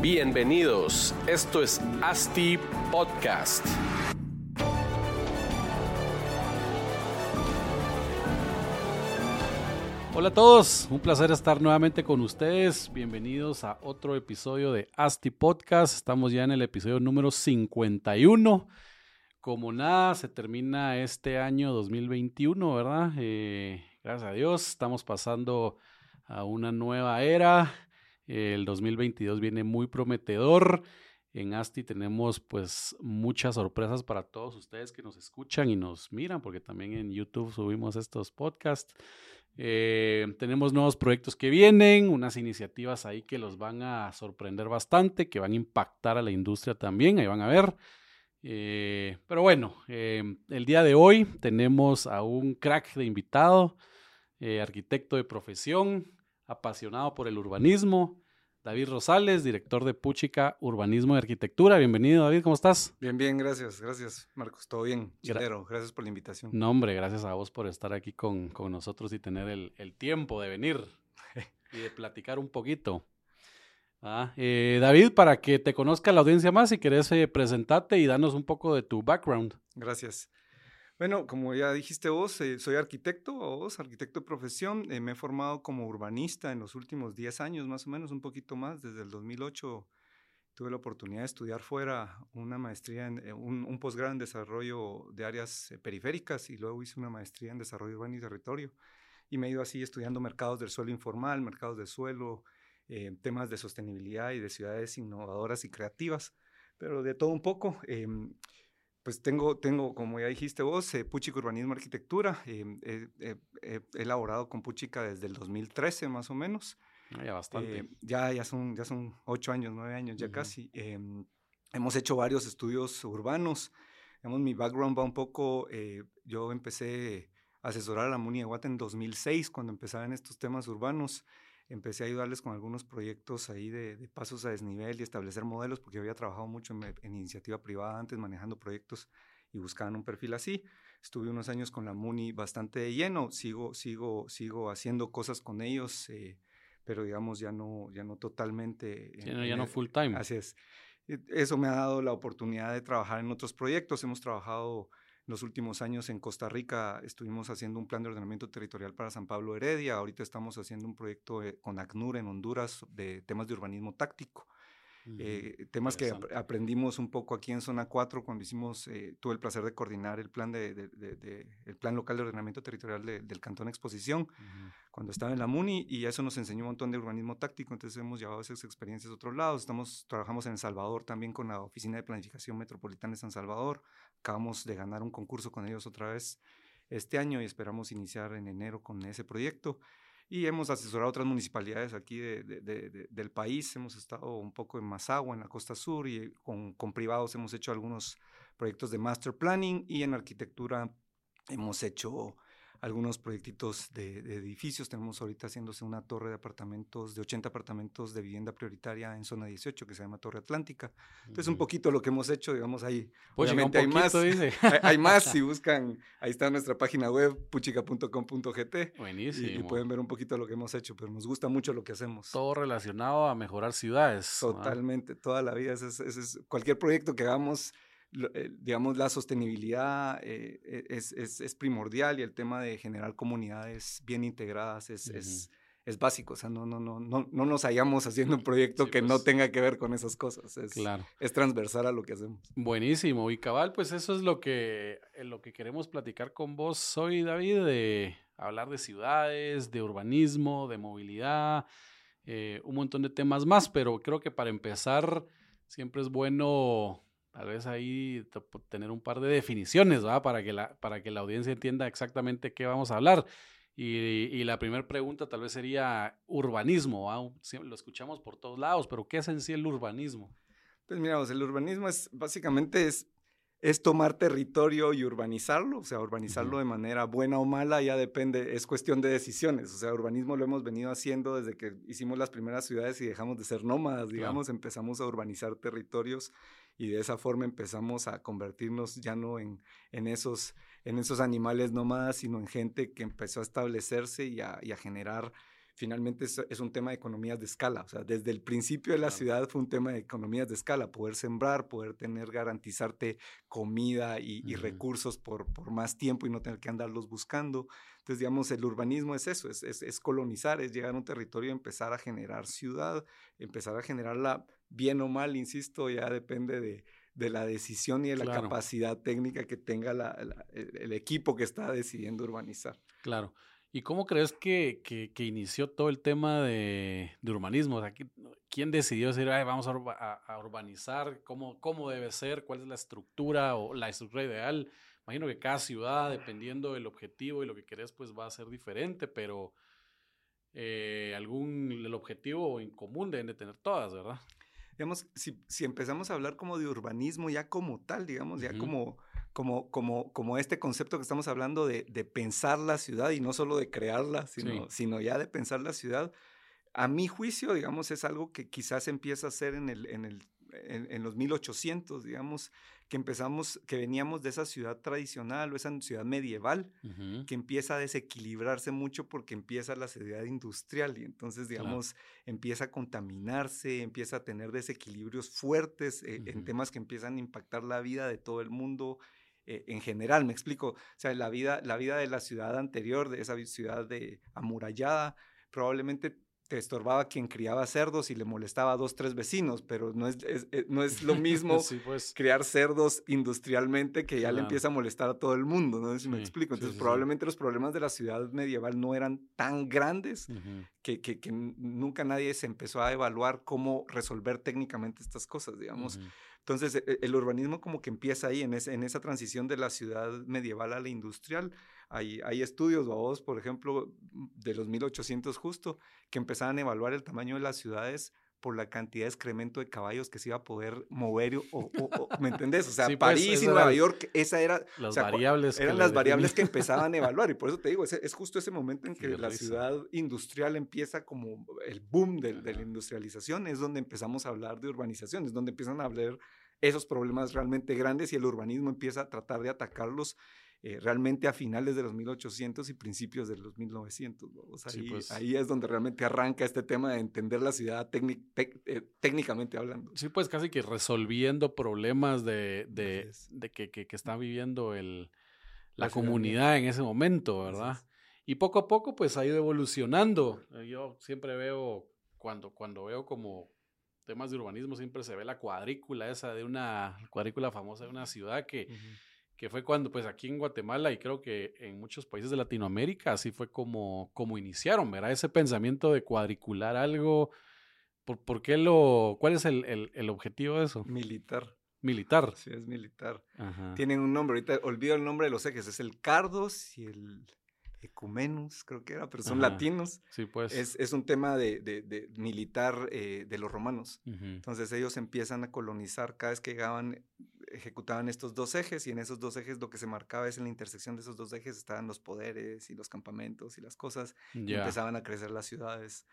Bienvenidos, esto es ASTI Podcast. Hola a todos, un placer estar nuevamente con ustedes. Bienvenidos a otro episodio de ASTI Podcast. Estamos ya en el episodio número 51. Como nada, se termina este año 2021, ¿verdad? Eh, gracias a Dios, estamos pasando a una nueva era. El 2022 viene muy prometedor. En ASTI tenemos pues muchas sorpresas para todos ustedes que nos escuchan y nos miran, porque también en YouTube subimos estos podcasts. Eh, tenemos nuevos proyectos que vienen, unas iniciativas ahí que los van a sorprender bastante, que van a impactar a la industria también, ahí van a ver. Eh, pero bueno, eh, el día de hoy tenemos a un crack de invitado, arquitecto de profesión, apasionado por el urbanismo, David Rosales, director de Puchica Urbanismo y Arquitectura. Bienvenido, David, ¿cómo estás? Bien, bien, gracias, gracias, Marcos. Todo bien, chilero. Gracias por la invitación. No, hombre, gracias a vos por estar aquí con, con nosotros y tener el, el, tiempo de venir y de platicar un poquito. Ah, eh, David, para que te conozca la audiencia más, si querés eh, presentarte y danos un poco de tu background. Gracias. Bueno, como ya dijiste vos, eh, soy arquitecto, vos, arquitecto de profesión. Eh, me he formado como urbanista en los últimos 10 años, más o menos, un poquito más. Desde el 2008 tuve la oportunidad de estudiar fuera una maestría, en, eh, un, un posgrado en desarrollo de áreas periféricas y luego hice una maestría en desarrollo urbano y territorio. Y me he ido así estudiando mercados del suelo informal, mercados del suelo, temas de sostenibilidad y de ciudades innovadoras y creativas, pero de todo un poco. Em, pues tengo, tengo, como ya dijiste vos, eh, Puchica Urbanismo Arquitectura. Eh, he elaborado con Puchica desde el 2013 más o menos. Ah, ya bastante. Eh, ya, ya, son, ya son ocho años, nueve años ya casi. Em, hemos hecho varios estudios urbanos. Digamos, mi background va un poco, eh, yo empecé a asesorar a la MUNI de Guata en 2006 cuando empezaba en estos temas urbanos empecé a ayudarles con algunos proyectos ahí de, pasos a desnivel y establecer modelos, porque yo había trabajado mucho en, iniciativa privada antes, manejando proyectos y buscaban un perfil así. Estuve unos años con la MUNI bastante de lleno, sigo, sigo, sigo haciendo cosas con ellos, eh, pero digamos ya no, ya no totalmente. ya no full time. Así es. Eso me ha dado la oportunidad de trabajar en otros proyectos. Hemos trabajado los últimos años en Costa Rica estuvimos haciendo un plan de ordenamiento territorial para San Pablo Heredia. Ahorita estamos haciendo un proyecto eh, con ACNUR en Honduras de temas de urbanismo táctico. Eh, temas que aprendimos un poco aquí en Zona 4 cuando hicimos, eh, tuve el placer de coordinar el plan, de, el plan local de ordenamiento territorial del Cantón Exposición, cuando estaba en la MUNI, y eso nos enseñó un montón de urbanismo táctico, entonces hemos llevado esas experiencias a otros lados. Estamos, trabajamos en El Salvador también con la Oficina de Planificación Metropolitana de San Salvador, acabamos de ganar un concurso con ellos otra vez este año y esperamos iniciar en enero con ese proyecto y hemos asesorado a otras municipalidades aquí de, de, del país. Hemos estado un poco en Mazagua, en la costa sur, y con, con privados hemos hecho algunos proyectos de master planning y en arquitectura hemos hecho algunos proyectitos de, edificios. Tenemos ahorita haciéndose una torre de apartamentos, de 80 apartamentos de vivienda prioritaria en zona 18 que se llama Torre Atlántica. Entonces, un poquito lo que hemos hecho, digamos, ahí. Pues obviamente hay más. hay, más si buscan, ahí está nuestra página web, puchica.com.gt. Buenísimo. Y, pueden ver un poquito lo que hemos hecho, pero nos gusta mucho lo que hacemos. Todo relacionado a mejorar ciudades. Totalmente, toda la vida. es, cualquier proyecto que hagamos digamos, la sostenibilidad eh, e, es, es, es, primordial y el tema de generar comunidades bien integradas es, es, es, básico. O sea, no, no, no, no, no nos hallamos haciendo un proyecto que no pues tenga que ver con esas cosas. Es, claro. es transversal a lo que hacemos. Buenísimo. Y cabal, pues eso es lo que, lo que queremos platicar con vos hoy, David, de hablar de ciudades, de urbanismo, de movilidad, eh, un montón de temas más, pero creo que para empezar siempre es bueno tal vez ahí tener un par de definiciones, ¿verdad? Para que, la, para que la audiencia entienda exactamente qué vamos a hablar. Y, la primera pregunta tal vez sería urbanismo. Lo escuchamos por todos lados, pero ¿qué es en sí el urbanismo? Pues mira, el urbanismo es básicamente es, es tomar territorio y urbanizarlo, o sea, urbanizarlo de manera buena o mala ya depende, es cuestión de decisiones, o sea, urbanismo lo hemos venido haciendo desde que hicimos las primeras ciudades y dejamos de ser nómadas, digamos, empezamos a urbanizar territorios y de esa forma empezamos a convertirnos ya no en, en esos en esos animales nómadas, sino en gente que empezó a establecerse y a, generar finalmente es, un tema de economías de escala. O sea, desde el principio de la ciudad fue un tema de economías de escala, poder sembrar, poder tener, garantizarte comida y, recursos por, por, más tiempo y no tener que andarlos buscando. Entonces, digamos, el urbanismo es eso, es, es, colonizar, es llegar a un territorio y empezar a generar ciudad, empezar a generarla bien o mal, insisto, ya depende de, de la decisión y de la capacidad técnica que tenga el, equipo que está decidiendo urbanizar. Claro. ¿Y cómo crees que, que, inició todo el tema de, urbanismo? O sea, ¿Quién decidió decir, vamos a, urbanizar? ¿Cómo, ¿Cómo debe ser? ¿Cuál es la estructura o la estructura ideal? Imagino que cada ciudad, dependiendo del objetivo y lo que querés, pues va a ser diferente, pero eh, algún el objetivo en común deben de tener todas, ¿verdad? digamos, si, si, empezamos a hablar como de urbanismo ya como tal, digamos, ya como, como, como, como este concepto que estamos hablando de, de pensar la ciudad y no solo de crearla, sino, sino ya de pensar la ciudad, a mi juicio, digamos, es algo que quizás empieza a ser en, el, en, el, en, en los 1800, digamos, que empezamos, que veníamos de esa ciudad tradicional o esa ciudad medieval, que empieza a desequilibrarse mucho porque empieza la ciudad industrial y entonces, digamos, empieza a contaminarse, empieza a tener desequilibrios fuertes eh, en temas que empiezan a impactar la vida de todo el mundo. Eh, en general, me explico, o sea, la vida, la vida de la ciudad anterior, de esa ciudad de amurallada, probablemente te estorbaba quien criaba cerdos y le molestaba a dos, tres vecinos, pero no es, eh, no es lo mismo pues. criar cerdos industrialmente que ya le empieza a molestar a todo el mundo, ¿no? Si me explico. Entonces, probablemente los problemas de la ciudad medieval no eran tan grandes que, que, nunca nadie se empezó a evaluar cómo resolver técnicamente estas cosas, digamos. Entonces, e, el urbanismo como que empieza ahí, en, en esa transición de la ciudad medieval a la industrial. Hay, hay estudios, vos, por ejemplo, de los 1800 justo, que empezaban a evaluar el tamaño de las ciudades por la cantidad de excremento de caballos que se iba a poder mover, o, ¿me entendés? O sea, pues, París y Nueva York, esa era... Las variables. Eran las variables que empezaban a evaluar, y por eso te digo, es, justo ese momento en que la ciudad industrial empieza como el boom de, de, la industrialización, es donde empezamos a hablar de urbanización, es donde empiezan a hablar esos problemas realmente grandes y el urbanismo empieza a tratar de atacarlos eh, realmente a finales de los 1800 y principios de los 1900. ahí, pues. ahí, es donde realmente arranca este tema de entender la ciudad eh, técnicamente hablando. Sí, pues casi que resolviendo problemas de, de, de que, que, está viviendo el, la, comunidad en ese momento, ¿verdad? Y poco a poco pues ha ido evolucionando. Yo siempre veo, cuando, cuando veo como temas de urbanismo, siempre se ve la cuadrícula esa de una, cuadrícula famosa de una ciudad que que fue cuando, pues aquí en Guatemala y creo que en muchos países de Latinoamérica, así fue como, como iniciaron, ¿verdad? Ese pensamiento de cuadricular algo. ¿Por, por qué lo, cuál es el, el, objetivo de eso? Militar. Militar. Sí, es militar. Tienen un nombre, ahorita olvido el nombre de los ejes, es el Cardos y el Ecumenus, creo que era, pero son latinos. Sí, pues. Es, es un tema de, de, de militar eh, de los romanos. Entonces ellos empiezan a colonizar cada vez que llegaban ejecutaban estos dos ejes y en esos dos ejes lo que se marcaba es en la intersección de esos dos ejes estaban los poderes y los campamentos y las cosas y empezaban a crecer las ciudades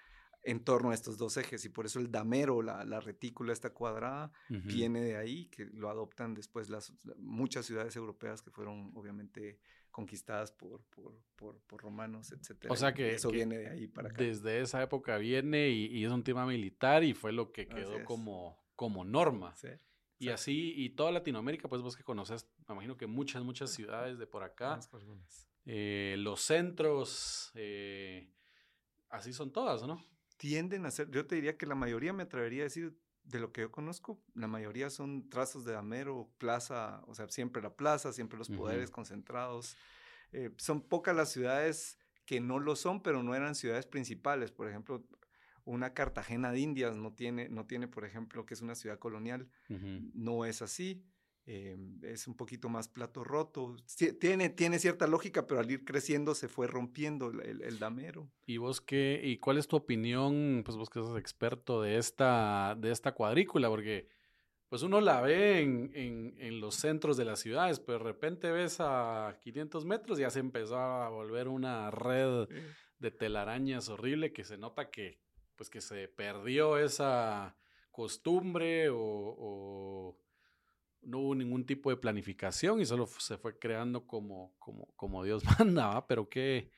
en torno a estos dos ejes y por eso el damero, la, la retícula esta cuadrada, viene de ahí, que lo adoptan después las, muchas ciudades europeas que fueron obviamente conquistadas por, por, por, por romanos, etc. O sea que eso viene de ahí para acá. Desde esa época viene y, y, es un tema militar y fue lo que quedó como, como norma. Sí. Y así, y toda Latinoamérica, pues vos que conoces, me imagino que muchas, muchas ciudades de por acá, eh, los centros, eh, así son todas, ¿no? Tienden a ser, yo te diría que la mayoría, me atrevería a decir, de lo que yo conozco, la mayoría son trazos de damero, plaza, o sea, siempre la plaza, siempre los poderes concentrados. Eh, son pocas las ciudades que no lo son, pero no eran ciudades principales. Por ejemplo, una Cartagena de Indias no tiene, no tiene, por ejemplo, que es una ciudad colonial, no es así. Eh, es un poquito más plato roto. Tiene, tiene cierta lógica, pero al ir creciendo se fue rompiendo el, damero. ¿Y vos qué, y cuál es tu opinión, pues vos que sos experto de esta, de esta cuadrícula? Porque pues uno la ve en, en, los centros de las ciudades, pero de repente ves a 500 metros y ya se empezó a volver una red de telarañas horrible que se nota que, pues que se perdió esa costumbre o no hubo ningún tipo de planificación y solo se fue creando como, como, como Dios manda, Pero qué...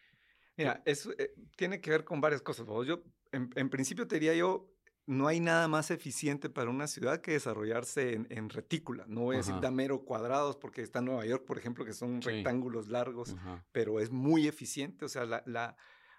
Mira, eso eh, tiene que ver con varias cosas. Yo, en, principio te diría yo, no hay nada más eficiente para una ciudad que desarrollarse en, retícula. No voy a decir damero cuadrados porque está Nueva York, por ejemplo, que son rectángulos largos, pero es muy eficiente. O sea, la, la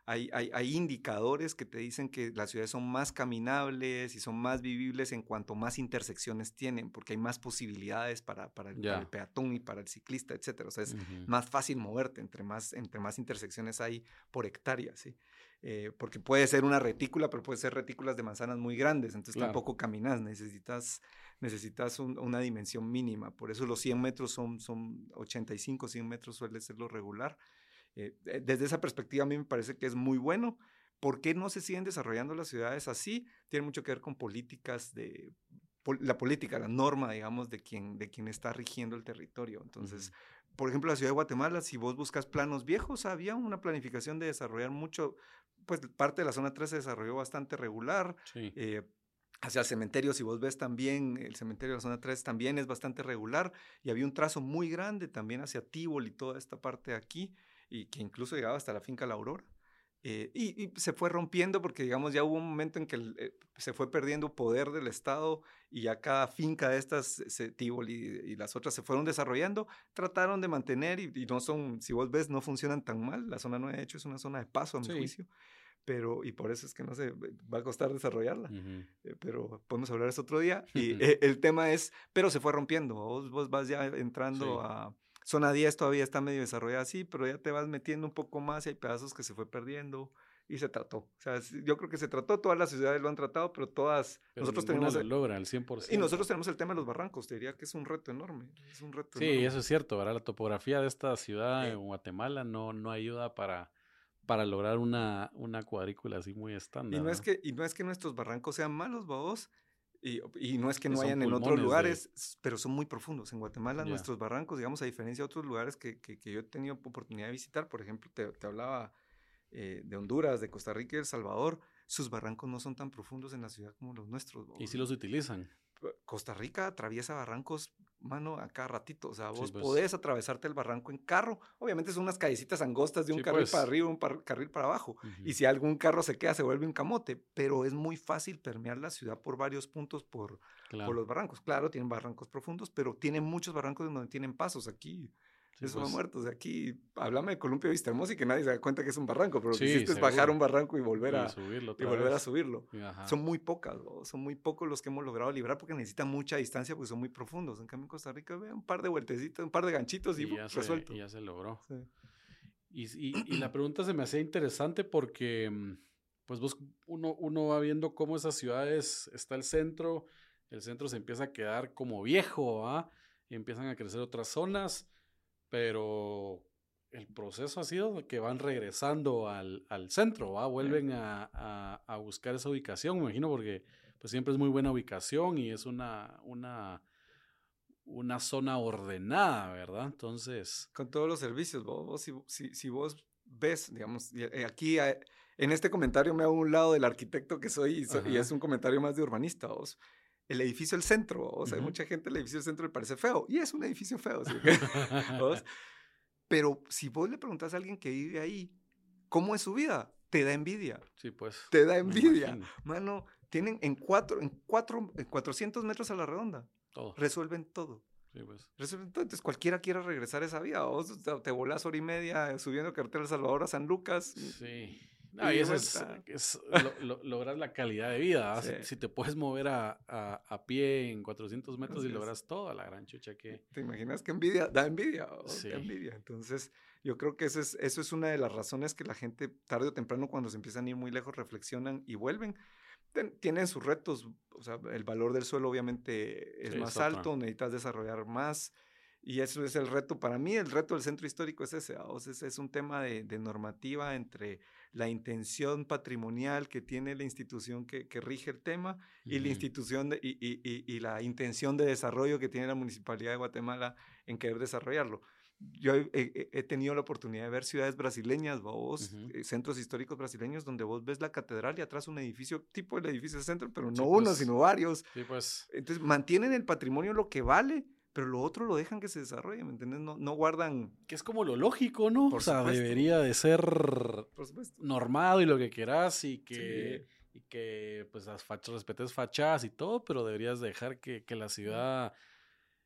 hay, hay, indicadores que te dicen que las ciudades son más caminables y son más vivibles en cuanto más intersecciones tienen, porque hay más posibilidades para, para, el, peatón y para el ciclista, etc. O sea, es más fácil moverte entre más, entre más intersecciones hay por hectárea, ¿sí? Eh, porque puede ser una retícula, pero puede ser retículas de manzanas muy grandes, entonces tampoco caminas, necesitas, necesitas una dimensión mínima. Por eso los 100 metros son, son 85, 100 metros suele ser lo regular. Eh, eh, desde esa perspectiva a mí me parece que es muy bueno. ¿Por qué no se siguen desarrollando las ciudades así? Tiene mucho que ver con políticas de la política, la norma, digamos, de quien, de quien está rigiendo el territorio. Entonces, por ejemplo, la ciudad de Guatemala, si vos buscas planos viejos, había una planificación de desarrollar mucho, pues parte de la zona 3 se desarrolló bastante regular. Eh, hacia el cementerio, si vos ves también, el cementerio de la zona 3 también es bastante regular y había un trazo muy grande también hacia Tíbol y toda esta parte de aquí y que incluso llegaba hasta la finca La Aurora. Eh, y, se fue rompiendo porque, digamos, ya hubo un momento en que eh, se fue perdiendo poder del Estado y ya cada finca de estas, se, Tívoli y, las otras se fueron desarrollando, trataron de mantener y, no son, si vos ves, no funcionan tan mal. La zona 9, de hecho, es una zona de paso, a mi juicio. Pero, y por eso es que no sé, va a costar desarrollarla. Eh, pero podemos hablar eso otro día. Y el tema es, pero se fue rompiendo. Vos, vos vas ya entrando a Zona 10 todavía está medio desarrollada así, pero ya te vas metiendo un poco más y hay pedazos que se fue perdiendo y se trató. O sea, yo creo que se trató, todas las ciudades lo han tratado, pero todas... nosotros tenemos... lo logra al 100%. Y nosotros tenemos el tema de los barrancos, te diría que es un reto enorme. Es un reto sí, eso es cierto, ¿verdad? La topografía de esta ciudad en Guatemala no, no ayuda para, para lograr una, una cuadrícula así muy estándar. Y no, es que, y no es que nuestros barrancos sean malos, vos y, no es que no hayan en otros lugares, pero son muy profundos. En Guatemala, nuestros barrancos, digamos, a diferencia de otros lugares que, que, yo he tenido oportunidad de visitar, por ejemplo, te, te hablaba eh, de Honduras, de Costa Rica y El Salvador, sus barrancos no son tan profundos en la ciudad como los nuestros. ¿Y si los utilizan? Costa Rica atraviesa barrancos, mano, a cada ratito. O sea, vos pues. podés atravesarte el barranco en carro. Obviamente son unas callecitas angostas de un carril para pues. arriba, un carril para abajo. Y si algún carro se queda, se vuelve un camote. Pero es muy fácil permear la ciudad por varios puntos por, por los barrancos. Claro, tienen barrancos profundos, pero tienen muchos barrancos donde tienen pasos. Aquí eso pues. muertos. De aquí, háblame de Columpio Vista Hermosa y que nadie se da cuenta que es un barranco, pero lo que hiciste es bajar un barranco y volver a, subirlo, y volver a subirlo. Son muy pocas, son muy pocos los que hemos logrado librar porque necesitan mucha distancia porque son muy profundos. En cambio, en Costa Rica, ve un par de vueltecitos, un par de ganchitos y, y ya resuelto. y ya se logró. Y, y, la pregunta se me hacía interesante porque, mm, pues vos, uno, uno va viendo cómo esas ciudades, está el centro, el centro se empieza a quedar como viejo, ¿ah? Y empiezan a crecer otras zonas pero el proceso ha sido que van regresando al, al centro, ¿va? vuelven a, a, a, buscar esa ubicación, me imagino, porque pues siempre es muy buena ubicación y es una, una, una zona ordenada, ¿verdad? Entonces... Con todos los servicios, vos, si, si, si, vos ves, digamos, eh, aquí eh, en este comentario me hago un lado del arquitecto que soy y, es un comentario más de urbanista, vos el edificio del centro. O sea, mucha gente el edificio del centro le parece feo. Y es un edificio feo. ¿sí? Pero si vos le preguntas a alguien que vive ahí, ¿cómo es su vida? Te da envidia. Sí, pues. Te da envidia. Mano, tienen en cuatro, en cuatro, en 400 metros a la redonda. Todo. Resuelven todo. Sí, pues. Resuelven todo. Entonces cualquiera quiere regresar a esa vida. Vos te volás hora y media subiendo carretera El Salvador a San Lucas. Sí. No, y eso es, es lograr la calidad de vida. Si, te puedes mover a, a, pie en 400 metros y logras todo, la gran chucha que... ¿Te imaginas que envidia? Da envidia. Sí. envidia. Entonces, yo creo que eso es, eso es una de las razones que la gente tarde o temprano cuando se empiezan a ir muy lejos reflexionan y vuelven. tienen sus retos, o sea, el valor del suelo obviamente es más alto, necesitas desarrollar más. Y eso es el reto, para mí el reto del centro histórico es ese, es, es, un tema de, normativa entre la intención patrimonial que tiene la institución que, que rige el tema y la institución y, y, y, la intención de desarrollo que tiene la Municipalidad de Guatemala en querer desarrollarlo yo he, tenido la oportunidad de ver ciudades brasileñas, vos, eh, centros históricos brasileños, donde vos ves la catedral y atrás un edificio, tipo el edificio de centro, pero no uno, pues. sino varios. Sí, pues. Entonces mantienen el patrimonio lo que vale, pero lo otro lo dejan que se desarrolle, ¿me entiendes? No, no guardan... Que es como lo lógico, ¿no? o sea, debería de ser normado y lo que quieras y que... Y que pues las fachas, respetes fachadas y todo, pero deberías dejar que, que la ciudad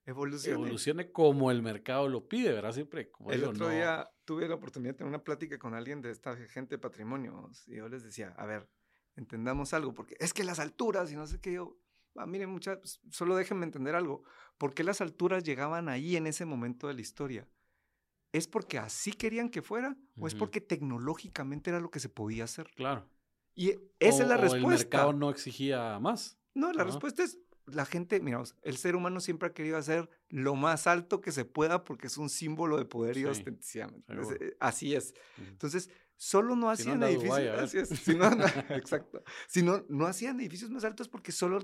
evolucione. evolucione como el mercado lo pide, ¿verdad? Siempre. Como el otro día tuve la oportunidad de tener una plática con alguien de esta gente de patrimonio y yo les decía, a ver, entendamos algo, porque es que las alturas y no sé qué, yo, ah, miren, muchachos, solo déjenme entender algo, ¿por qué las alturas llegaban ahí en ese momento de la historia? ¿Es porque así querían que fuera o es porque tecnológicamente era lo que se podía hacer? Claro. Y esa es la respuesta. el mercado no exigía más. No, la respuesta es la gente, miramos, el ser humano siempre ha querido hacer lo más alto que se pueda porque es un símbolo de poder y autenticidad. Eh, así es. Entonces, solo no hacían edificios. exacto. Si no, no hacían edificios más altos porque solo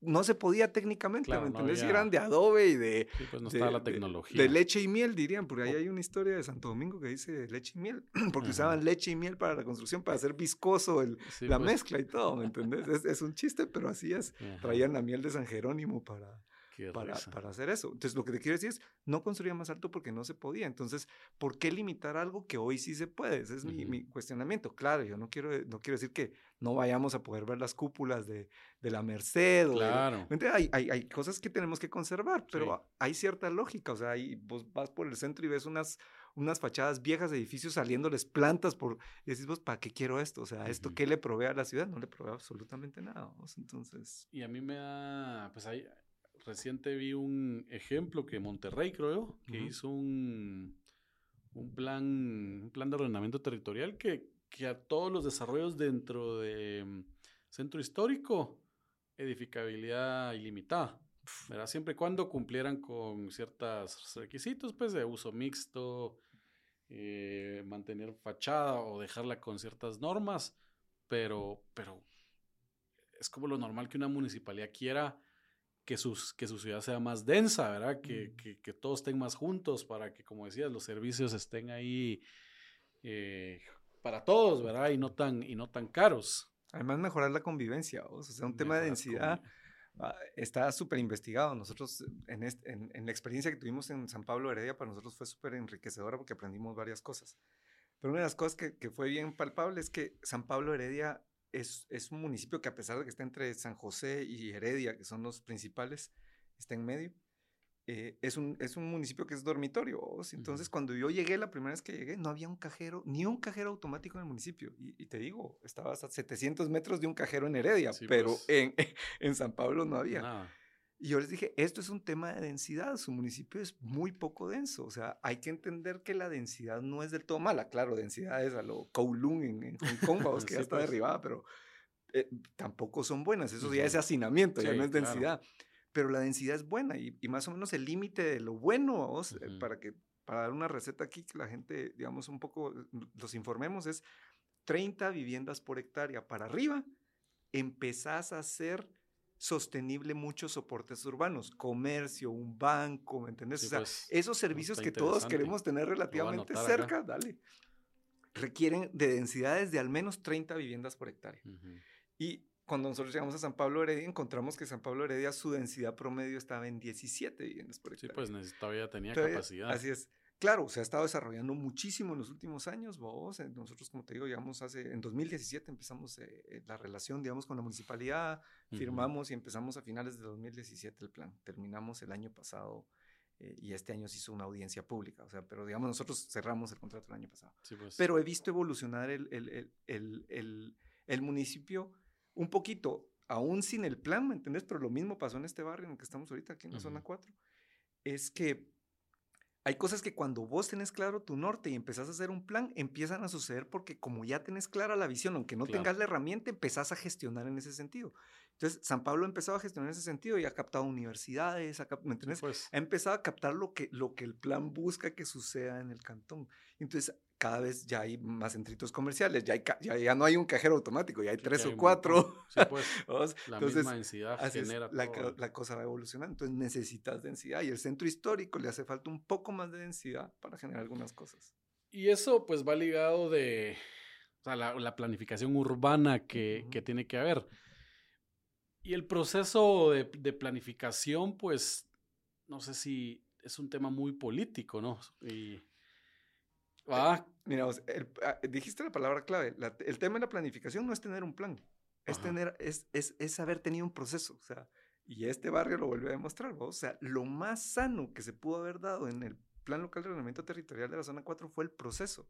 no se podía técnicamente, ¿me entendés? eran de adobe y de... Sí, pues no estaba la tecnología. De, leche y miel, dirían, porque ahí hay una historia de Santo Domingo que dice leche y miel, porque usaban leche y miel para la construcción, para hacer viscoso el, la pues. mezcla y todo, ¿me entendés? Es, es, un chiste, pero así es. Traían la miel de San Jerónimo para para, para, hacer eso. Entonces, lo que te quiero decir es, no construía más alto porque no se podía. Entonces, ¿por qué limitar algo que hoy sí se puede? Ese es mi, mi, cuestionamiento. Claro, yo no quiero, no quiero decir que no vayamos a poder ver las cúpulas de, de la Merced. Claro. hay, hay, hay, cosas que tenemos que conservar, pero hay cierta lógica. O sea, ahí vos vas por el centro y ves unas unas fachadas viejas de edificios saliéndoles plantas por y decís vos para qué quiero esto o sea esto qué le provee a la ciudad no le provee absolutamente nada entonces y a mí me da pues hay reciente vi un ejemplo que Monterrey, creo, que hizo un, un, plan, un plan de ordenamiento territorial que, que a todos los desarrollos dentro de mm, centro histórico, edificabilidad ilimitada. ¿verdad? Siempre y cuando cumplieran con ciertos requisitos, pues de uso mixto, eh, mantener fachada o dejarla con ciertas normas, pero, pero es como lo normal que una municipalidad quiera que, sus, que su ciudad sea más densa, ¿verdad? Que, que, que, todos estén más juntos para que, como decías, los servicios estén ahí eh, para todos, ¿verdad? Y no tan, y no tan caros. Además, mejorar la convivencia, o sea, un tema de densidad ah, está súper investigado. Nosotros, en, en, en, la experiencia que tuvimos en San Pablo Heredia, para nosotros fue súper enriquecedora porque aprendimos varias cosas. Pero una de las cosas que, que fue bien palpable es que San Pablo Heredia es, es, un municipio que a pesar de que está entre San José y Heredia, que son los principales, está en medio, eh, es, un, es un municipio que es dormitorio. Entonces, cuando yo llegué, la primera vez que llegué, no había un cajero, ni un cajero automático en el municipio. Y, te digo, estabas a 700 metros de un cajero en Heredia, pero pues. en, en, San Pablo no había. Y yo les dije, esto es un tema de densidad, su municipio es muy poco denso, o sea, hay que entender que la densidad no es del todo mala, claro, densidad es a lo Kowloon en, Hong Kong, vamos, que ya está pues. derribada, pero eh, tampoco son buenas, eso ya es hacinamiento, ya no es densidad, pero la densidad es buena y, más o menos el límite de lo bueno, vamos, eh, para que, para dar una receta aquí que la gente, digamos, un poco los informemos, es 30 viviendas por hectárea para arriba, empezás a hacer sostenible muchos soportes urbanos, comercio, un banco, ¿me entiendes? o sea, pues, esos servicios que todos queremos tener relativamente cerca, dale, requieren de densidades de al menos 30 viviendas por hectárea. Y cuando nosotros llegamos a San Pablo Heredia, encontramos que San Pablo Heredia su densidad promedio estaba en 17 viviendas por hectárea. Sí, pues todavía tenía capacidad. Así es. Claro, se ha estado desarrollando muchísimo en los últimos años, vos. Eh, nosotros, como te digo, llegamos hace, en 2017 empezamos eh, eh, la relación, digamos, con la municipalidad, firmamos y empezamos a finales de 2017 el plan. Terminamos el año pasado eh, y este año se hizo una audiencia pública, o sea, pero digamos nosotros cerramos el contrato el año pasado. Sí, pues. Pero he visto evolucionar el, el, el, el, municipio un poquito, aún sin el plan, ¿me entendés? Pero lo mismo pasó en este barrio en el que estamos ahorita, aquí en la zona Ujú. 4, es que hay cosas que cuando vos tenés claro tu norte y empezás a hacer un plan, empiezan a suceder porque como ya tenés clara la visión, aunque no Claro. tengas la herramienta, empezás a gestionar en ese sentido. Entonces, San Pablo ha empezado a gestionar en ese sentido y ha captado universidades, ha pues. ha empezado a captar lo que, lo que el plan busca que suceda en el cantón. Entonces, cada vez ya hay más centritos comerciales, ya, hay ya, ya no hay un cajero automático, ya hay tres o cuatro. Sí, pues. La Entonces, misma densidad Así es, genera la, todo. la cosa va evolucionando. Entonces necesitas densidad y el centro histórico le hace falta un poco más de densidad para generar algunas cosas. Y eso pues va ligado de o sea, la, la planificación urbana que, Ujú. que tiene que haber. Y el proceso de, de planificación, pues, no sé si es un tema muy político, ¿no? Y, ah, Mira, vos, el- ah, dijiste la palabra clave. la- el tema de la planificación no es tener un plan, es, Ajá. tener, es, es, es haber tenido un proceso. O sea, y este barrio lo vuelve a demostrar. ¿va? O sea, lo más sano que se pudo haber dado en el Plan Local de Ordenamiento Territorial de la Zona 4 fue el proceso.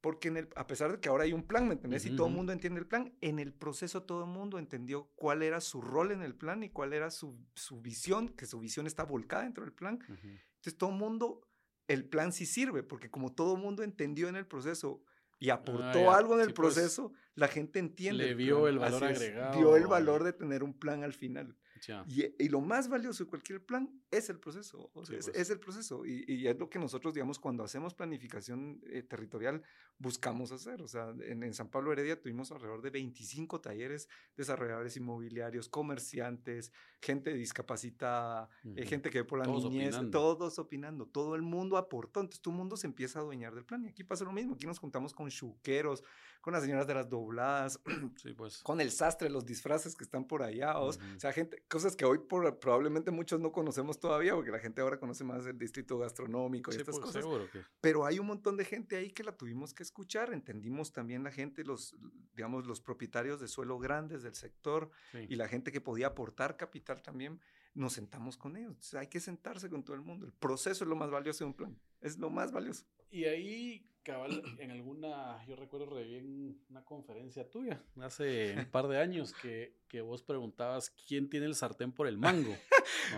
Porque en el, a pesar de que ahora hay un plan, ¿me entendés? Y todo el mundo entiende el plan, en el proceso todo el mundo entendió cuál era su rol en el plan y cuál era su, su visión, que su visión está volcada dentro del plan. ujú, Entonces todo el mundo, el plan sí sirve, porque como todo mundo entendió en el proceso y aportó Ah, ya. algo en el Sí, pues, proceso, la gente entiende. le el vio el valor Así es, agregado Vio el al- valor de tener un plan al final. ya. Y, y lo más valioso de cualquier plan es el proceso. o sea, Sí, es, pues. es el proceso. Y, y es lo que nosotros, digamos, cuando hacemos planificación eh, territorial, buscamos hacer. O sea, en, en San Pablo Heredia tuvimos alrededor de 25 talleres, desarrolladores inmobiliarios, comerciantes, gente discapacitada, eh, ujú. gente que ve por la Todos niñez, opinando. todos opinando, todo el mundo aportó, entonces todo el mundo se empieza a adueñar del plan. Y aquí pasa lo mismo, aquí nos juntamos con chuqueros, con las señoras de las dobladas, Sí, pues. con el sastre, los disfraces que están por allá, os- Ujú. o sea, gente, cosas que hoy por- probablemente muchos no conocemos todavía, porque la gente ahora conoce más el distrito gastronómico y Sí, estas pues, cosas, seguro que. pero hay un montón de gente ahí que la tuvimos que escuchar, entendimos también la gente, los, digamos, los propietarios de suelo grandes del sector, Sí. y la gente que podía aportar capital también, nos sentamos con ellos. Hay que sentarse con todo el mundo. El proceso es lo más valioso de un plan. Es lo más valioso. Y ahí, cabal, en alguna, yo recuerdo re bien una conferencia tuya hace un par de años que, que vos preguntabas quién tiene el sartén por el mango.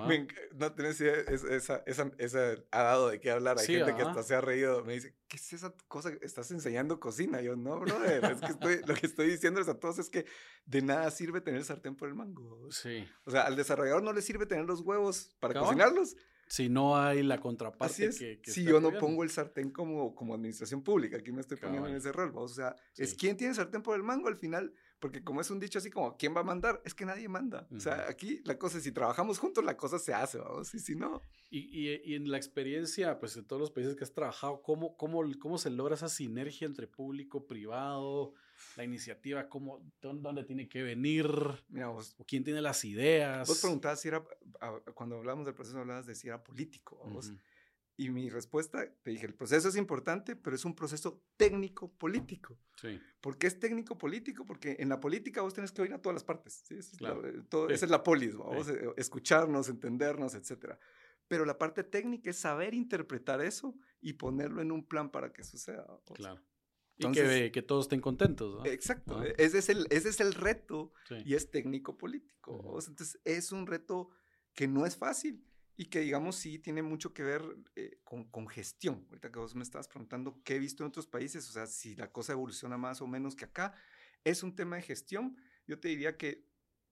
¿va? Me enc- no tenés idea, es- esa, esa, esa ha dado de qué hablar. Hay Sí, gente que hasta se ha reído. Me dice, ¿qué es esa cosa? ¿Estás enseñando cocina? Yo, no, brother. Es que estoy, lo que estoy diciéndoles a todos es que de nada sirve tener el sartén por el mango. Sí. O sea, al desarrollador no le sirve tener los huevos para Cabal. cocinarlos. Si no hay la contraparte Así es. que, que si yo no pongo el sartén como, como administración pública, aquí me estoy poniendo en ese rol. O sea, es quién tiene sartén por el mango al final, porque como es un dicho así como, ¿quién va a mandar? Es que nadie manda. O sea, aquí la cosa es, si trabajamos juntos, la cosa se hace, vamos. Y si no, Y, y- y en la experiencia, pues en todos los países que has trabajado, ¿cómo, cómo, cómo se logra esa sinergia entre público, privado, la iniciativa, cómo, dónde, tiene que venir, mira, vos, o quién tiene las ideas? vos preguntabas si era, cuando hablamos del proceso, hablabas de si era político. Y mi respuesta, te dije, el proceso es importante, pero es un proceso técnico-político. Sí, ¿Por qué es técnico-político? Porque en la política vos tenés que oír a todas las partes. ¿sí? Esa, es la, Claro. eh, todo- Sí. esa es la polis, vamos, eh, escucharnos, entendernos, etcétera. Pero la parte técnica es saber interpretar eso y ponerlo en un plan para que suceda. vamos. Claro. Y Entonces- que, que todos estén contentos, ¿no? Exacto, Ah. ese, es el, ese es el reto Sí. y es técnico-político. Ujú. vamos. Entonces es un reto que no es fácil y que digamos sí tiene mucho que ver eh, con, con gestión. Ahorita que vos me estabas preguntando qué he visto en otros países, o sea, si la cosa evoluciona más o menos que acá, es un tema de gestión. Yo te diría que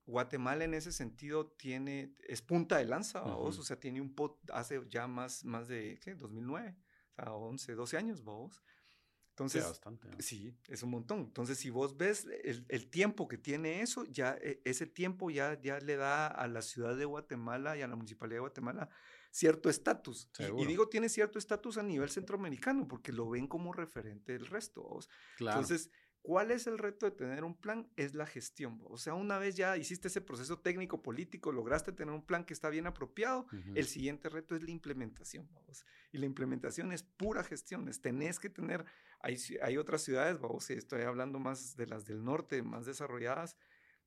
Guatemala en ese sentido tiene, es punta de lanza, vos, Ujú. o sea, tiene un pot hace ya más, más de, ¿qué? 2009, o sea, 11, 12 años, vos. Sí, Entonces, bastante. ¿no? Sí, es un montón. Entonces, si vos ves el, el tiempo que tiene eso, ya eh, ese tiempo ya, ya le da a la ciudad de Guatemala y a la municipalidad de Guatemala cierto estatus. Y- Y, digo, tiene cierto estatus a nivel centroamericano porque lo ven como referente del resto. ¿vos? Claro. Entonces, ¿cuál es el reto de tener un plan? Es la gestión. O sea, una vez ya hiciste ese proceso técnico, político, lograste tener un plan que está bien apropiado, el siguiente reto es la implementación, vamos. Y la implementación es pura gestión, es tenés que tener, hay, hay otras ciudades, vamos, estoy hablando más de las del norte, más desarrolladas,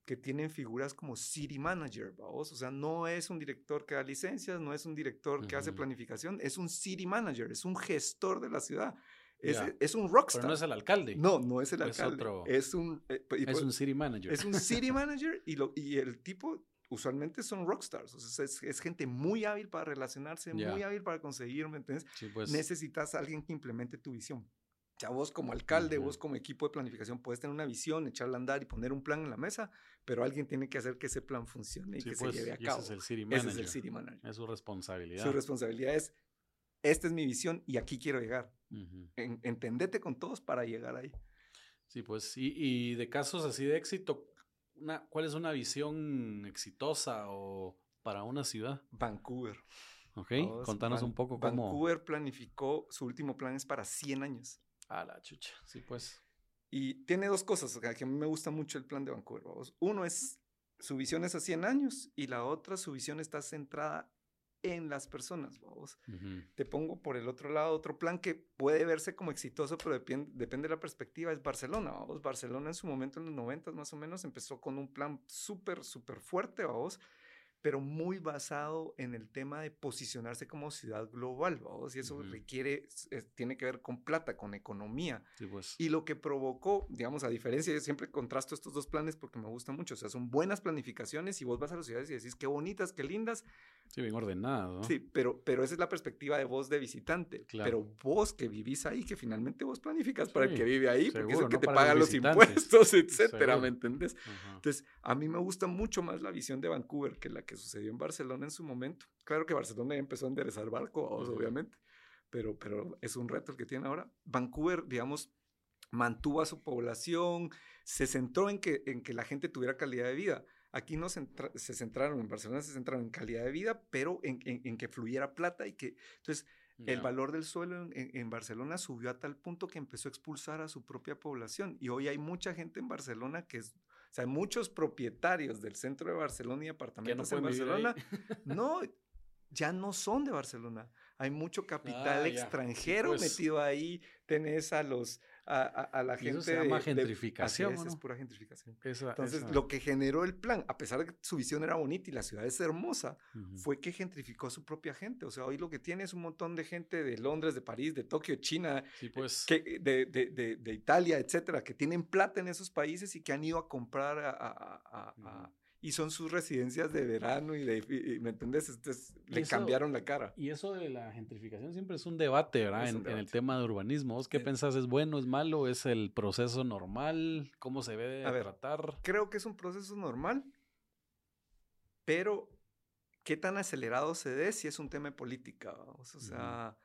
que tienen figuras como city manager, ¿vamos? O sea, no es un director que da licencias, no es un director que hace planificación, es un city manager, es un gestor de la ciudad. Es, Ya. es un rockstar. Pero no es el alcalde. No, no es el alcalde. otro- Es un, eh, y es por- un city manager. es un city manager y, lo, y el tipo usualmente son rockstars. O sea, es, es gente muy hábil para relacionarse, Ya. muy hábil para conseguir, ¿me entiendes? Sí, pues. Necesitas a alguien que implemente tu visión. Vos como alcalde, vos como equipo de planificación, puedes tener una visión, echarla a andar y poner un plan en la mesa, pero alguien tiene que hacer que ese plan funcione y sí, que pues, se lleve a cabo. Ese es el city Ese manager. es el city manager. Es su responsabilidad. Su responsabilidad es, esta es mi visión y aquí quiero llegar. En- entendete con todos para llegar ahí. Sí, pues, y, y de casos así de éxito, una, ¿cuál es una visión exitosa o para una ciudad? Vancouver. ¿Ok? Contanos un poco cómo. Vancouver planificó, su último plan es para 100 años. A la chucha. Sí, pues. Y tiene dos cosas, o sea, que a mí me gusta mucho el plan de Vancouver. vamos. Uno es, su visión es a 100 años y la otra, su visión está centrada en las personas. Vamos. Ujú. Te pongo por el otro lado otro plan que puede verse como exitoso, pero depende, depende de la perspectiva, es Barcelona. Vamos. Barcelona en su momento, en los 90 más o menos, empezó con un plan súper, súper fuerte, vamos, pero muy basado en el tema de posicionarse como ciudad global, vamos, y eso Ujú. requiere, es- tiene que ver con plata, con economía. Sí, pues. Y lo que provocó, digamos, a diferencia, yo siempre contrasto estos dos planes porque me gustan mucho, o sea, son buenas planificaciones y vos vas a las ciudades y decís qué bonitas, qué lindas, Sí, bien ordenado. ¿no? sí, pero, pero esa es la perspectiva de vos de visitante, Claro. pero vos que vivís ahí, que finalmente vos planificas para el Sí, que vive ahí, porque es seguro, el que no te los paga los visitantes. impuestos, etcétera, Seguro. ¿me entendés? Ajá. Entonces, a mí me gusta mucho más la visión de Vancouver que la que sucedió en Barcelona en su momento. Claro que Barcelona ya empezó a enderezar barco, obviamente, pero, pero es un reto el que tiene ahora. Vancouver, digamos, mantuvo a su población, se centró en que, en que la gente tuviera calidad de vida. Aquí no centra- se centraron, en Barcelona se centraron en calidad de vida, pero en, en- en que fluyera plata y que, entonces, el valor del suelo en, en- Barcelona subió a tal punto que empezó a expulsar a su propia población. Y hoy hay mucha gente en Barcelona que es, sea, hay muchos propietarios del centro de Barcelona y apartamentos en vivir ahí. Barcelona. No, ya no son de Barcelona. Hay mucho capital Ah, extranjero pues. metido ahí. Tenés a los, a, a- a la Y gente. eso se de- llama de- gentrificación, así ¿o es, pura gentrificación. Esa- Entonces, esa- lo que generó el plan, a pesar de que su visión era bonita y la ciudad es hermosa, fue que gentrificó a su propia gente. O sea, hoy lo que tiene es un montón de gente de Londres, de París, de Tokio, China, Sí, pues. que, de, de- de- de Italia, etcétera, que tienen plata en esos países y que han ido a comprar a-. y son sus residencias de verano y de, y- y, ¿me entendés? Entonces le eso- cambiaron la cara. Y eso de la gentrificación siempre es un debate, ¿verdad? En, el tema de urbanismo. ¿Vos qué Eh, pensás? ¿Es bueno, es malo? ¿Es el proceso normal? ¿Cómo se debe A ver, tratar? Creo que es un proceso normal, pero qué tan acelerado se dé si es un tema de política. O sea,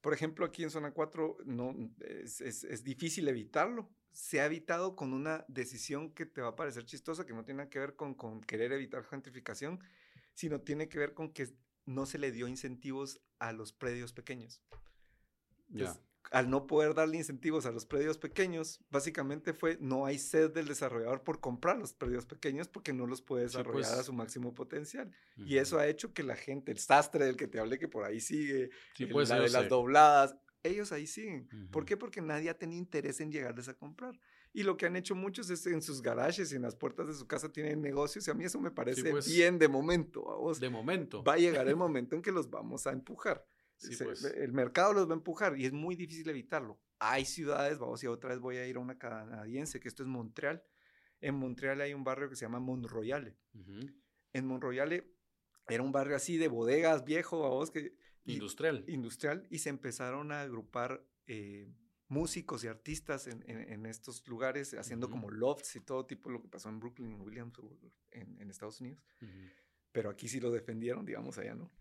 por ejemplo, aquí en zona 4 no, es, es- es difícil evitarlo. Se ha evitado con una decisión que te va a parecer chistosa, que no tiene nada que ver con, con querer evitar gentrificación, sino tiene que ver con que no se le dio incentivos a los predios pequeños. Entonces, al no poder darle incentivos a los predios pequeños, básicamente fue no hay sed del desarrollador por comprar los predios pequeños porque no los puede Sí, desarrollar a pues. su máximo potencial. Y eso ha hecho que la gente, el sastre del que te hablé que por ahí sigue, Sí, el- pues, la de las dobladas, ellos ahí siguen. ¿Por Ujú. qué? Porque nadie ha tenido interés en llegarles a comprar. Y lo que han hecho muchos es en sus garajes y en las puertas de su casa tienen negocios y a mí eso me parece pues. bien de momento. a vos. De momento. Va a llegar el momento en que los vamos a empujar. Sí, Se- pues. El mercado los va a empujar y es muy difícil evitarlo. Hay ciudades, vamos, y otra vez voy a ir a una canadiense, que esto es Montreal. En Montreal hay un barrio que se llama Monroyale. Ujú. En Monroyale era un barrio así de bodegas viejo, vamos, que y- Industrial. industrial y se empezaron a agrupar eh, músicos y artistas en, en- en estos lugares haciendo como lofts y todo tipo lo que pasó en Brooklyn, en Williamsburg, en, en Estados Unidos pero aquí sí lo defendieron, digamos, allá no.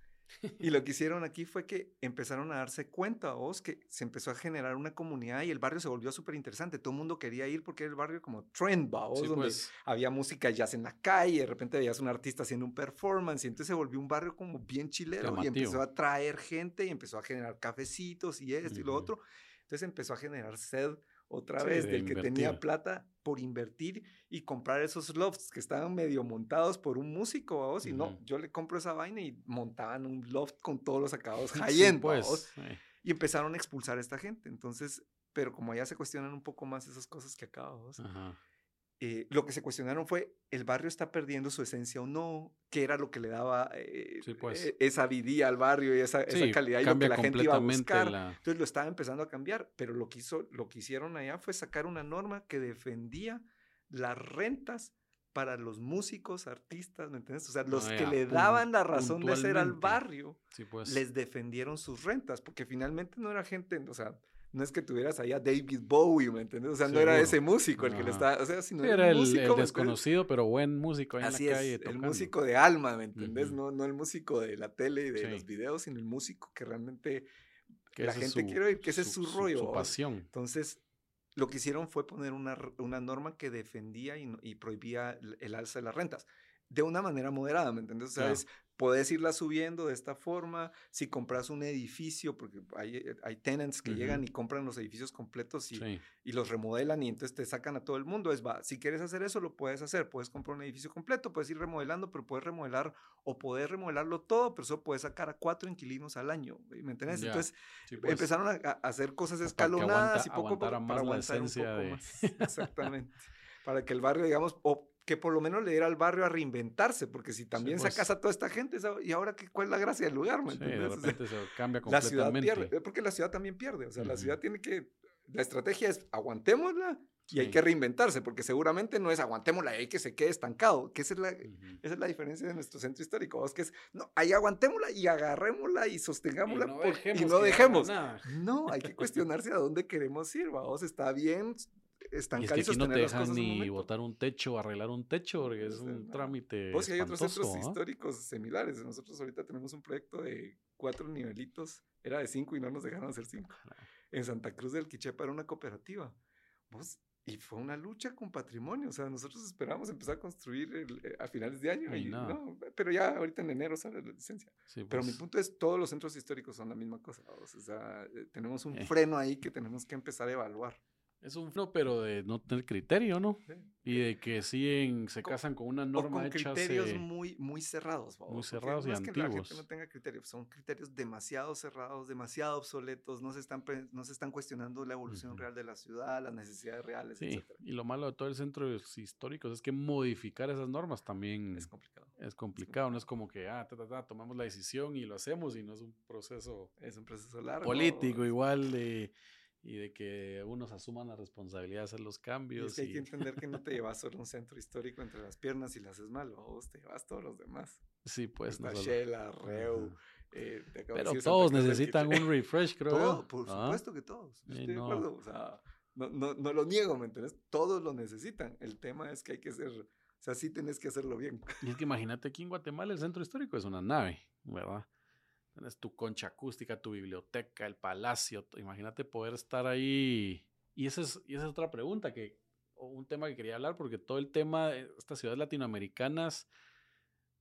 Y lo que hicieron aquí fue que empezaron a darse cuenta, vos, que se empezó a generar una comunidad y el barrio se volvió súper interesante. Todo el mundo quería ir porque era el barrio como trend, vos, Sí, donde pues. había música jazz en la calle, de repente veías un artista haciendo un performance y entonces se volvió un barrio como bien chilero y Llamativo. empezó a traer gente y empezó a generar cafecitos y esto y lo otro. Entonces empezó a generar sed otra Sí, vez de del que tenía plata por invertir y comprar esos lofts que estaban medio montados por un músico, vamos, y no, Ujú. yo le compro esa vaina y montaban un loft con todos los acabados Sí, high-end, pues. vamos, sí. y empezaron a expulsar a esta gente. Entonces, pero como allá se cuestionan un poco más esas cosas que Ajá. Eh, lo que se cuestionaron fue, ¿el barrio está perdiendo su esencia o no? ¿Qué era lo que le daba eh, Sí, pues. eh, esa vidía al barrio y esa, esa Sí, calidad y lo que la gente iba a buscar? la- Entonces lo estaba empezando a cambiar, pero lo que, hizo, lo que hicieron allá fue sacar una norma que defendía las rentas para los músicos, artistas, ¿me entiendes? O sea, los Ah, que ya, le daban la razón de ser al barrio, Sí, pues. les defendieron sus rentas, porque finalmente no era gente, o sea, no es que tuvieras allá David Bowie, ¿me entiendes? O sea, no era ese músico el que le estaba, o sea, sino Sí, era, el, músico, el desconocido, pero buen músico ahí Así en la es, calle. el tocando. músico de alma, ¿me entendés? No, no el músico de la tele y de Sí. los videos, sino el músico que realmente Que la gente su- quiere oír, que ese es su rollo, Su pasión. Entonces, lo que hicieron fue poner una, una norma que defendía y, prohibía el, el alza de las rentas. De una manera moderada, ¿me entiendes? O sea, Claro. es, puedes irla subiendo de esta forma. Si compras un edificio, porque hay, eh, hay tenants que llegan y compran los edificios completos y, Sí. y los remodelan y entonces te sacan a todo el mundo. Es, va, si quieres hacer eso, lo puedes hacer. Puedes comprar un edificio completo, puedes ir remodelando, pero puedes remodelar o poder remodelarlo todo, pero eso puedes sacar a cuatro inquilinos al año. ¿Me entiendes? Ya, Entonces, Sí, pues. empezaron a, a hacer cosas escalonadas aguanta- y poco a poco para aguantar un poco de- más. Exactamente. para que el barrio, digamos, o que por lo menos le diera al barrio a reinventarse, porque si también pues. sacas a toda esta gente, ¿y ahora qué, cuál es la gracia del lugar? ¿me Sí, de entiendes? O sea, repente se cambia la ciudad completamente. pierde, porque la ciudad también pierde, o sea, la Ujú. ciudad tiene que, la estrategia es aguantémosla y hay Sí. que reinventarse, porque seguramente no es aguantémosla y hay que se quede estancado, que esa es la, Ujú. esa es la diferencia de nuestro centro histórico, ¿vos? que es, no, ahí aguantémosla y agarrémosla y sostengámosla por- y dejemos no que dejemos. haga nada. No, hay que cuestionarse a dónde queremos ir, vamos, está bien Y es que aquí no te dejan ni botar un techo, arreglar un techo, porque es un no. trámite. Vos que hay otros centros ¿ah? históricos similares. Nosotros ahorita tenemos un proyecto de cuatro nivelitos. Era de cinco y no nos dejaron hacer cinco. En Santa Cruz del Quichepa era una cooperativa. Vos, y fue una lucha con patrimonio. O sea, nosotros esperamos empezar a construir el- eh, a finales de año. Y Y, nada. no, pero ya ahorita en enero sale la licencia. Sí, Pero mi pues, punto es, todos los centros históricos son la misma cosa. O sea, eh, tenemos un Eh. freno ahí que tenemos que empezar a evaluar. Es un no, pero de no tener criterio, ¿no? Sí. Y de que siguen, se Co- casan con una O norma con hecha criterios muy, muy cerrados. vamos, porque cerrados y no es que la gente antiguos. no tenga criterios, son criterios demasiado cerrados, demasiado obsoletos, no se están, no se están cuestionando la evolución real de la ciudad, las necesidades reales, Sí, etc. y lo malo de todo el centro histórico es que modificar esas normas también Es complicado. es complicado. No es como que, ah, ta, ta, ta, tomamos la decisión y lo hacemos y no es un proceso Es un proceso largo. político igual de, y de que unos asuman la responsabilidad de hacer los Y cambios. es que hay y- que entender que no te llevas solo un centro histórico entre las piernas y le haces mal, vos te llevas todos los demás. sí, pues. no Shela, Reu, eh, te de Pero Santa todos necesitan un refresh, creo Todo, por ¿Ah? supuesto que todos. yo Estoy de no. acuerdo. O sea, no, no, no lo niego, ¿me entiendes? Todos lo necesitan. El tema es que hay que ser, o sea, sí tenés que hacerlo bien. Y es que imagínate aquí en Guatemala el centro histórico es una nave, ¿verdad? Tienes tu concha acústica, tu biblioteca, el palacio. Imagínate poder estar ahí. Y esa es, y esa es otra pregunta, que, o un tema que quería hablar, porque todo el tema de estas ciudades latinoamericanas,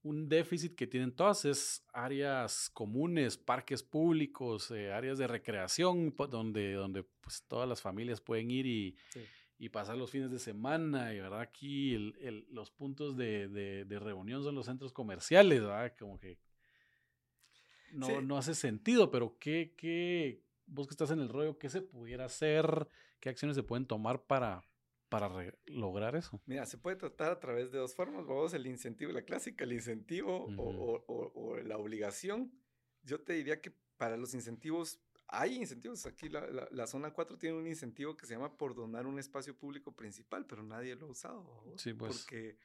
un déficit que tienen todas es áreas comunes, parques públicos, eh, áreas de recreación, donde, donde pues, todas las familias pueden ir y, Sí. y pasar los fines de semana. Y verdad, aquí el- el- los puntos de, de- de reunión son los centros comerciales, ¿verdad? Como que no, Sí. no hace sentido, pero ¿qué, qué, vos que estás en el rollo, qué se pudiera hacer? ¿Qué acciones se pueden tomar para, para lograr eso? Mira, se puede tratar a través de dos formas. Vamos, el incentivo, la clásica, el incentivo o- Ujú. o, o- o la obligación. Yo te diría que para los incentivos, hay incentivos. Aquí la, la- la zona 4 tiene un incentivo que se llama por donar un espacio público principal, pero nadie lo ha usado. Sí, pues. Porque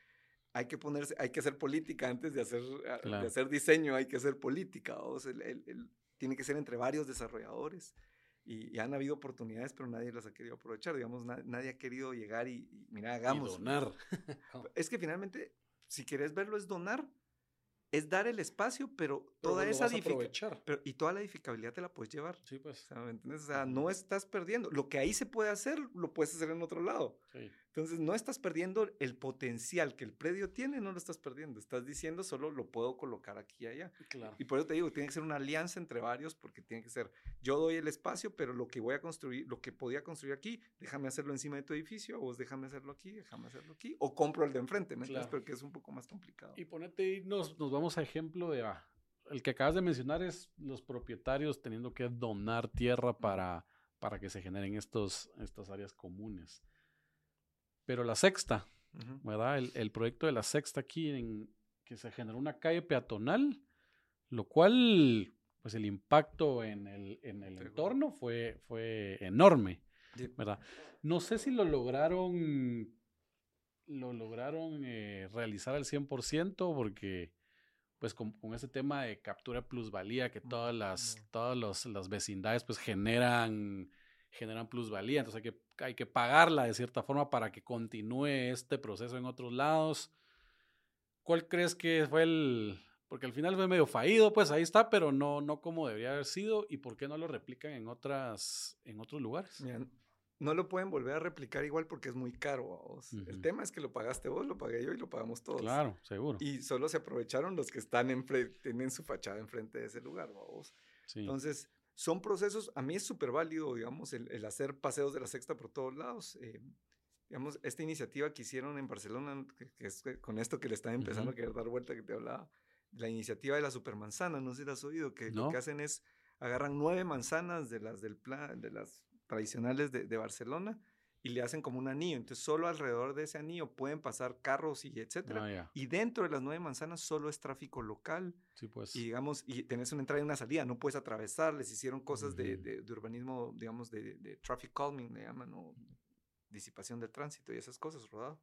hay que ponerse, hay que hacer política antes de hacer, a- de hacer diseño, hay que hacer política. ¿vamos? El- el- el- tiene que ser entre varios desarrolladores. Y, y han habido oportunidades, pero nadie las ha querido aprovechar. Digamos, na- nadie ha querido llegar y, y mira, hagamos. Y donar. Es que finalmente, si quieres verlo, es donar, es dar el espacio, pero Pero toda lo esa vas a edifica- aprovechar. pero- y toda la edificabilidad te la puedes llevar. Sí, O pues. sea, ¿me entiendes? O sea, no estás perdiendo. Lo que ahí se puede hacer, lo puedes hacer en otro lado. Sí. Entonces, no estás perdiendo el potencial que el predio tiene, no lo estás perdiendo. Estás diciendo solo lo puedo colocar aquí y allá. Claro. Y por eso te digo, tiene que ser una alianza entre varios, porque tiene que ser, yo doy el espacio, pero lo que voy a construir, lo que podía construir aquí, déjame hacerlo encima de tu edificio, o vos déjame hacerlo aquí, déjame hacerlo aquí, o compro el de enfrente, ¿me entiendes? Claro. Pero que es un poco más complicado. Y ponete, y nos, nos vamos a ejemplo de, ah, el que acabas de mencionar es los propietarios teniendo que donar tierra para, para que se generen estos, estas áreas comunes. Pero la sexta, ¿verdad? El, el, proyecto de la sexta aquí, en que se generó una calle peatonal, lo cual, pues el impacto en el, en el entorno fue, fue enorme, ¿verdad? No sé si lo lograron, lo lograron eh, realizar al 100% porque pues con, con, ese tema de captura plusvalía que todas las, todas los, las vecindades pues generan, generan plusvalía, entonces hay que, hay que pagarla de cierta forma para que continúe este proceso en otros lados. ¿Cuál crees que fue el, porque al final fue medio fallido, pues ahí está, pero no, no como debería haber sido, y por qué no lo replican en, otras, en otros lugares? no lo pueden volver a replicar igual porque es muy caro. El tema es que lo pagaste vos, lo pagué yo y lo pagamos todos. Claro, seguro. Y solo se aprovecharon los que están enfrente, tienen su fachada enfrente de ese lugar, vos. Entonces, son procesos, a mí es súper válido, digamos, el, hacer paseos de la sexta por todos lados. Eh, digamos, esta iniciativa que hicieron en Barcelona, que, es con esto que le están empezando a querer dar vuelta que te hablaba, la iniciativa de la supermanzana, no sé si la has oído, que lo que hacen es agarran nueve manzanas de las del plan, de las tradicionales de, Barcelona y le hacen como un anillo. Entonces, solo alrededor de ese anillo pueden pasar carros y etcétera. Ah, y dentro de las nueve manzanas solo es tráfico local. Sí, pues. Y digamos, y tenés una entrada y una salida, no puedes atravesar. Les hicieron cosas de, de, urbanismo, digamos, de, de, traffic calming, le llaman, o disipación de tránsito y esas cosas rodado.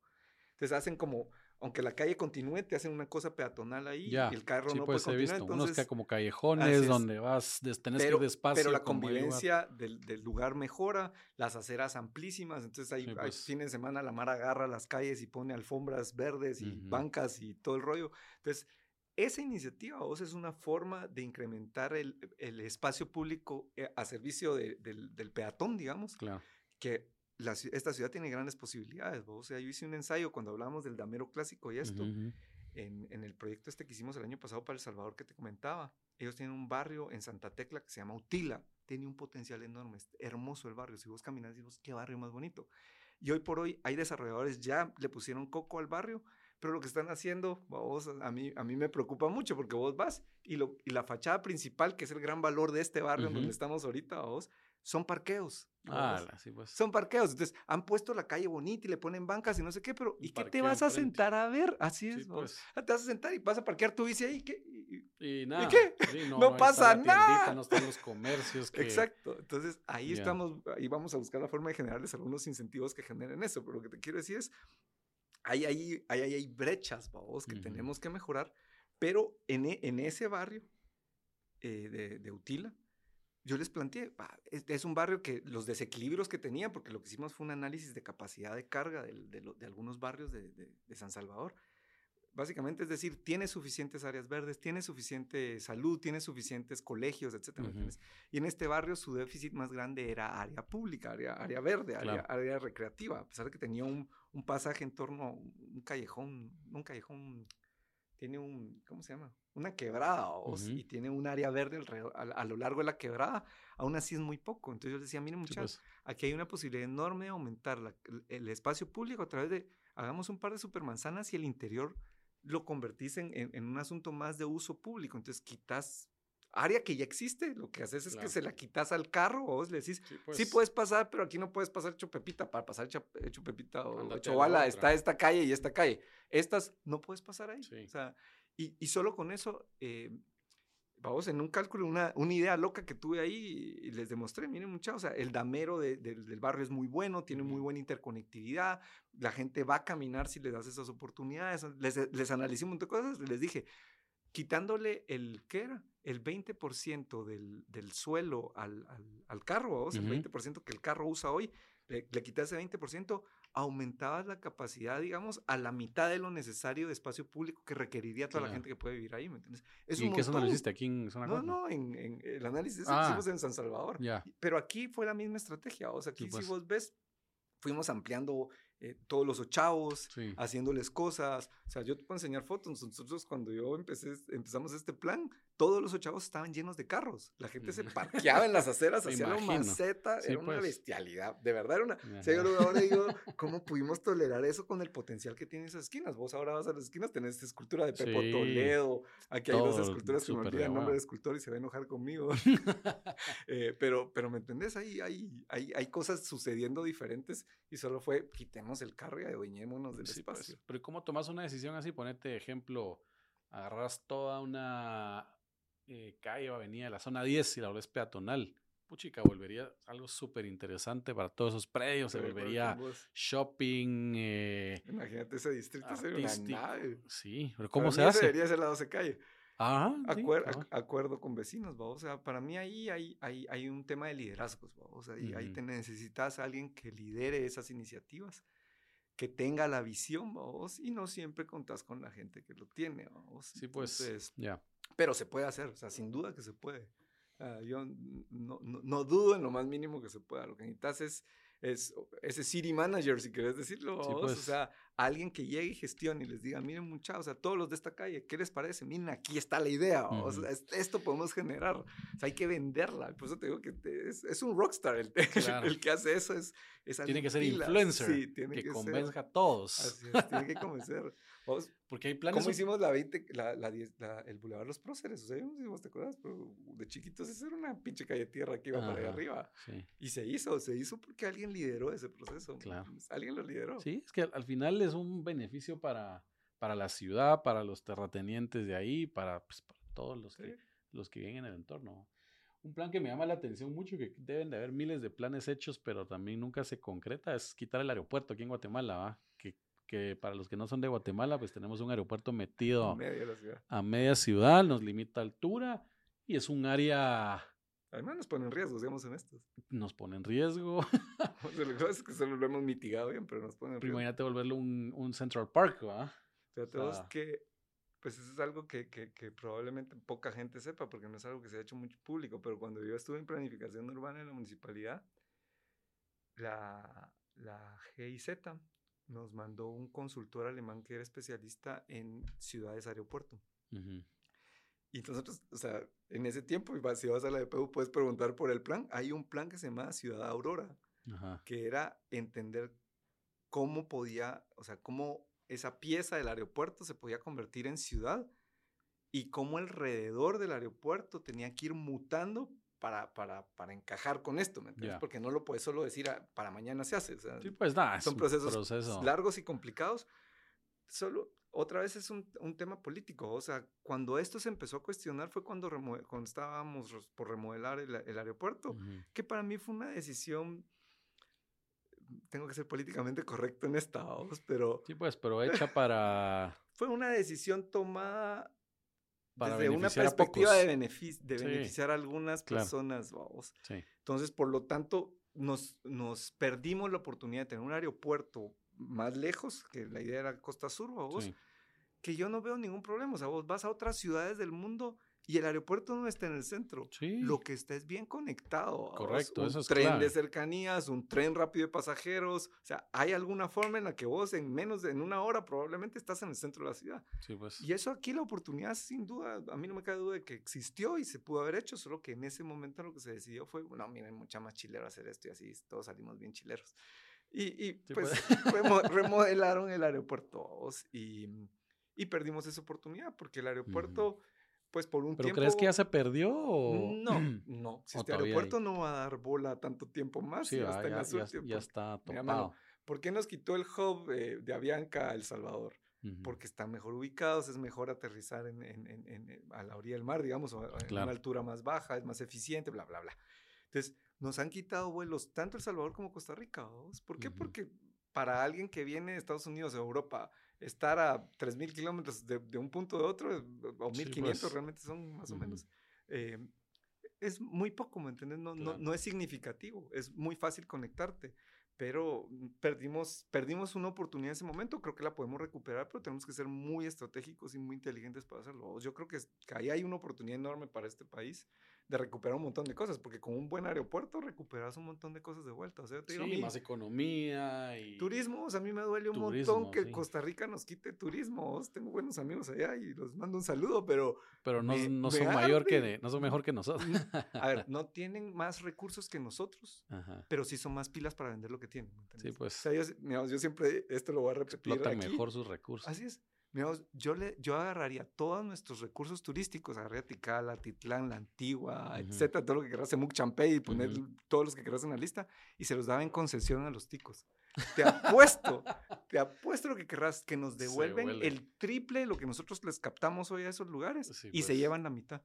Entonces hacen como, aunque la calle continúe, te hacen una cosa peatonal ahí y el carro no pues, puede continuar. Visto. Unos que como callejones donde vas, tenés que ir despacio. Pero la convivencia del, del, lugar mejora, las aceras amplísimas, entonces ahí, pues. fin de semana la mar agarra las calles y pone alfombras verdes y bancas y todo el rollo. Entonces, esa iniciativa, vos, es una forma de incrementar el, el espacio público eh, a servicio del, del, peatón, digamos. Claro. Que esta ciudad tiene grandes posibilidades. O sea, yo hice un ensayo cuando hablábamos del damero clásico y esto, en, en, el proyecto este que hicimos el año pasado para El Salvador que te comentaba. Ellos tienen un barrio en Santa Tecla que se llama Utila. Tiene un potencial enorme, es hermoso el barrio. Si vos caminas, vos qué barrio más bonito. Y hoy por hoy hay desarrolladores ya le pusieron coco al barrio, pero lo que están haciendo, vos, a mí, a mí me preocupa mucho porque vos vas y, lo, y la fachada principal, que es el gran valor de este barrio en donde estamos ahorita, vos, son parqueos. Ah, sí, pues. Son parqueos. Entonces, han puesto la calle bonita y le ponen bancas y no sé qué, pero ¿y qué te vas a sentar a ver? Así es. Pues. Ah, te vas a sentar y vas a parquear tu bici ahí. ¿qué? Y, nada. ¿Y qué? no, pasa nada. no están los comercios. Exacto. Entonces, ahí estamos, ahí vamos a buscar la forma de generarles algunos incentivos que generen eso. Pero lo que te quiero decir es, hay, hay, hay, hay brechas, vamos, que tenemos que mejorar, pero en, en ese barrio eh, de, de Utila, yo les planteé, es, un barrio que los desequilibrios que tenía, porque lo que hicimos fue un análisis de capacidad de carga de, algunos barrios de, San Salvador. Básicamente, es decir, tiene suficientes áreas verdes, tiene suficiente salud, tiene suficientes colegios, etc. Y en este barrio su déficit más grande era área pública, área, área verde, área, recreativa, a pesar de que tenía un, un pasaje en torno a un callejón, un callejón tiene un, ¿cómo se llama? Una quebrada y tiene un área verde alrededor, a, lo largo de la quebrada, aún así es muy poco. Entonces yo les decía, miren muchachos, pues. aquí hay una posibilidad enorme de aumentar el espacio público a través de, hagamos un par de supermanzanas y el interior lo convertís en, en, un asunto más de uso público. Entonces quitas área que ya existe, lo que haces es que se la quitas al carro o le decís, sí, pues. puedes pasar, pero aquí no puedes pasar Chupepita, para pasar Chupepita o Chovala está esta calle y esta calle. Estas no puedes pasar ahí. O sea, y, y, solo con eso, eh, vamos, en un cálculo, una, una idea loca que tuve ahí y les demostré, miren muchachos, o sea, el damero del barrio es muy bueno, tiene muy buena interconectividad, la gente va a caminar si les das esas oportunidades, les, les analicé un montón de cosas, les dije, quitándole el, ¿qué era? El 20% del, del suelo al, al, carro, el 20% que el carro usa hoy, le, le quitas ese 20%, aumentabas la capacidad, digamos, a la mitad de lo necesario de espacio público que requeriría toda la gente que puede vivir ahí, ¿me entiendes? Es ¿Y qué eso lo hiciste aquí en Zona No, no, en, en, el análisis que ah. hicimos en San Salvador. Pero aquí fue la misma estrategia, o sea, aquí si pues. vos ves, fuimos ampliando eh, todos los ochavos, haciéndoles cosas. O sea, yo te puedo enseñar fotos. Nosotros cuando yo empecé, empezamos este plan, todos los ochavos estaban llenos de carros. La gente se parqueaba en las aceras, hacía la maceta, era una pues. bestialidad. De verdad era una. O sea, yo ahora digo, ¿cómo pudimos tolerar eso con el potencial que tienen esas esquinas? Vos ahora vas a las esquinas, tenés esta escultura de Pepo Sí, Toledo. Aquí hay dos esculturas que me olvidan el nombre de escultor y se va a enojar conmigo. Eh, pero, pero ¿me entendés? Hay, hay, hay, hay cosas sucediendo diferentes y solo fue quitemos el carro y adueñémonos del Sí, pues, espacio. Pero ¿y ¿cómo tomas una decisión así? Ponete ejemplo, agarras toda una eh, calle o avenida de la zona 10 y la volvés peatonal. Puchica, volvería algo súper interesante para todos esos predios. Se volvería shopping. eh, Imagínate ese distrito sería una nave. Sí, pero Para ¿cómo mí se ese hace? Debería ser la 12 calle. Ajá. sí, Acuer- cabal. ac- acuerdo con vecinos, ¿va? o sea, para mí ahí hay, hay, hay un tema de liderazgos, ¿va? o sea, y ahí Ujú. te necesitas a alguien que lidere esas iniciativas, que tenga la visión, ¿va y no siempre contás con la gente que lo tiene, ¿va? Sí, pues. Entonces, ya. Pero se puede hacer, o sea, sin duda que se puede. Ah, yo no, no, no dudo en lo más mínimo que se pueda. Lo que necesitas es, es ese city manager, si querés decirlo. Sí, ¿va vos? pues. O sea, alguien que llegue y gestione y les diga, miren muchachos, o sea, todos los de esta calle, ¿qué les parece? Miren, aquí está la idea. ¿va? O sea, esto podemos generar. O sea, hay que venderla. Por eso te digo que te- es, es un rockstar. El, Claro. el que hace eso es, es Tiene que ser influencer. Sí, tiene que, que, ser. convenzca a todos. Así es, tiene que convencer. Vos, Porque hay planes. ¿Cómo hicimos la 20, la, la 10 la- el Boulevard Los Próceres? O sea, no sé si vos te acuerdas, pero de chiquitos eso era una pinche calle de tierra que iba para allá Ajá, arriba. Sí. Y se hizo, se hizo porque alguien lideró ese proceso. ¿me Claro. Alguien lo lideró. Sí, es que al- al final es un beneficio para, para la ciudad, para los terratenientes de ahí, para, pues, para todos los que, Sí. los que viven en el entorno. Un plan que me llama la atención mucho, que deben de haber miles de planes hechos, pero también nunca se concreta, es quitar el aeropuerto aquí en Guatemala, ¿va? Que, que para los que no son de Guatemala, pues tenemos un aeropuerto metido de la ciudad. a media ciudad, nos limita altura y es un área, Además nos ponen riesgos, seamos honestos. nos pone en riesgo. O sea, lo que pasa es que solo lo hemos mitigado bien, pero nos ponen en Pero riesgo. imagínate volverlo un, un Central Park. Fíjate o sea- que, pues eso es algo que, que, que probablemente poca gente sepa, porque no es algo que se ha hecho mucho público, pero cuando yo estuve en planificación urbana en la municipalidad, la, la GIZ nos mandó un consultor alemán que era especialista en ciudades aeropuerto. Ujú. Y nosotros, o sea, en ese tiempo, si vas a la DPU, puedes preguntar por el plan. Hay un plan que se llama Ciudad Aurora, Ajá. que era entender cómo podía, o sea, cómo esa pieza del aeropuerto se podía convertir en ciudad y cómo alrededor del aeropuerto tenía que ir mutando para, para, para encajar con esto, ¿me entiendes? Ya. Porque no lo puedes solo decir "Ah, para mañana se hace, o sea, Sí, pues nada, son procesos proceso. largos y complicados. Solo, otra vez es un, un tema político, o sea, cuando esto se empezó a cuestionar fue cuando, estábamos por remodelar el, el aeropuerto que para mí fue una decisión, tengo que ser políticamente correcto en esta, vamos, pero Sí, pues, pero hecha para, fue una decisión tomada para desde una perspectiva de, benefic- de Sí. beneficiar a algunas Claro. personas, vamos. Sí. Entonces, por lo tanto, nos, nos perdimos la oportunidad de tener un aeropuerto más lejos, que la idea era Costa Sur, vamos, sí. que yo no veo ningún problema. O sea, vos vas a otras ciudades del mundo y el aeropuerto no está en el centro. Sí. Lo que está es bien conectado. Correcto, un eso es tren clave. de cercanías, un tren rápido de pasajeros. O sea, hay alguna forma en la que vos en menos de en una hora probablemente estás en el centro de la ciudad. Sí, pues. Y eso aquí la oportunidad sin duda, a mí no me cabe duda de que existió y se pudo haber hecho, solo que en ese momento lo que se decidió fue, no, miren, mucha más chilero hacer esto y así todos salimos bien chileros. Y, y, Sí, pues remo- remodelaron el aeropuerto y, y perdimos esa oportunidad porque el aeropuerto, pues por un ¿Pero tiempo... crees que ya se perdió o...? No, no. Si ¿O este aeropuerto no va a dar bola tanto tiempo más. Sí, en ya, las ya- últimas- ya por- está mano, topado. ¿Por qué nos quitó el hub eh, de Avianca a El Salvador? Ujú. Porque están mejor ubicados, es mejor aterrizar en, en- en- en- en- a la orilla del mar, digamos, o a- en Claro. una altura más baja, es más eficiente, bla, bla, bla. Entonces, nos han quitado vuelos tanto El Salvador como Costa Rica. ¿Por qué? Porque para alguien que viene de Estados Unidos o Europa, estar a 3.000 kilómetros de, de un punto de otro, es- o 1.500 pues. realmente son más o menos, eh, es muy poco, ¿me entiendes? No, no, es significativo, es muy fácil conectarte. pero perdimos, perdimos una oportunidad en ese momento, creo que la podemos recuperar, pero tenemos que ser muy estratégicos y muy inteligentes para hacerlo. Yo creo que, que ahí hay una oportunidad enorme para este país de recuperar un montón de cosas, porque con un buen aeropuerto recuperas un montón de cosas de vuelta. O sea, te digo, sí, más economía y... Turismo, o sea, a mí me duele un montón que Costa Rica nos quite turismo. Tengo buenos amigos allá y los mando un saludo, pero... Pero no, no son, mayor que no son mejor que nosotros. a ver, no tienen más recursos que nosotros, pero sí son más pilas para vender lo que tienen. Sí, pues. O sea, yo, yo, siempre, esto lo voy a repetir Explotan mejor sus recursos. Así es yo, le, yo agarraría todos nuestros recursos turísticos, agarraría Ticala, Titlán, La Antigua, etcétera, todo lo que querrás, Semuc Champey, y poner todos los que querrás en la lista, y se los daba en concesión a los ticos. Te apuesto, te apuesto lo que querrás, que nos devuelven el triple de lo que nosotros les captamos hoy a esos lugares, y se pues. llevan la mitad.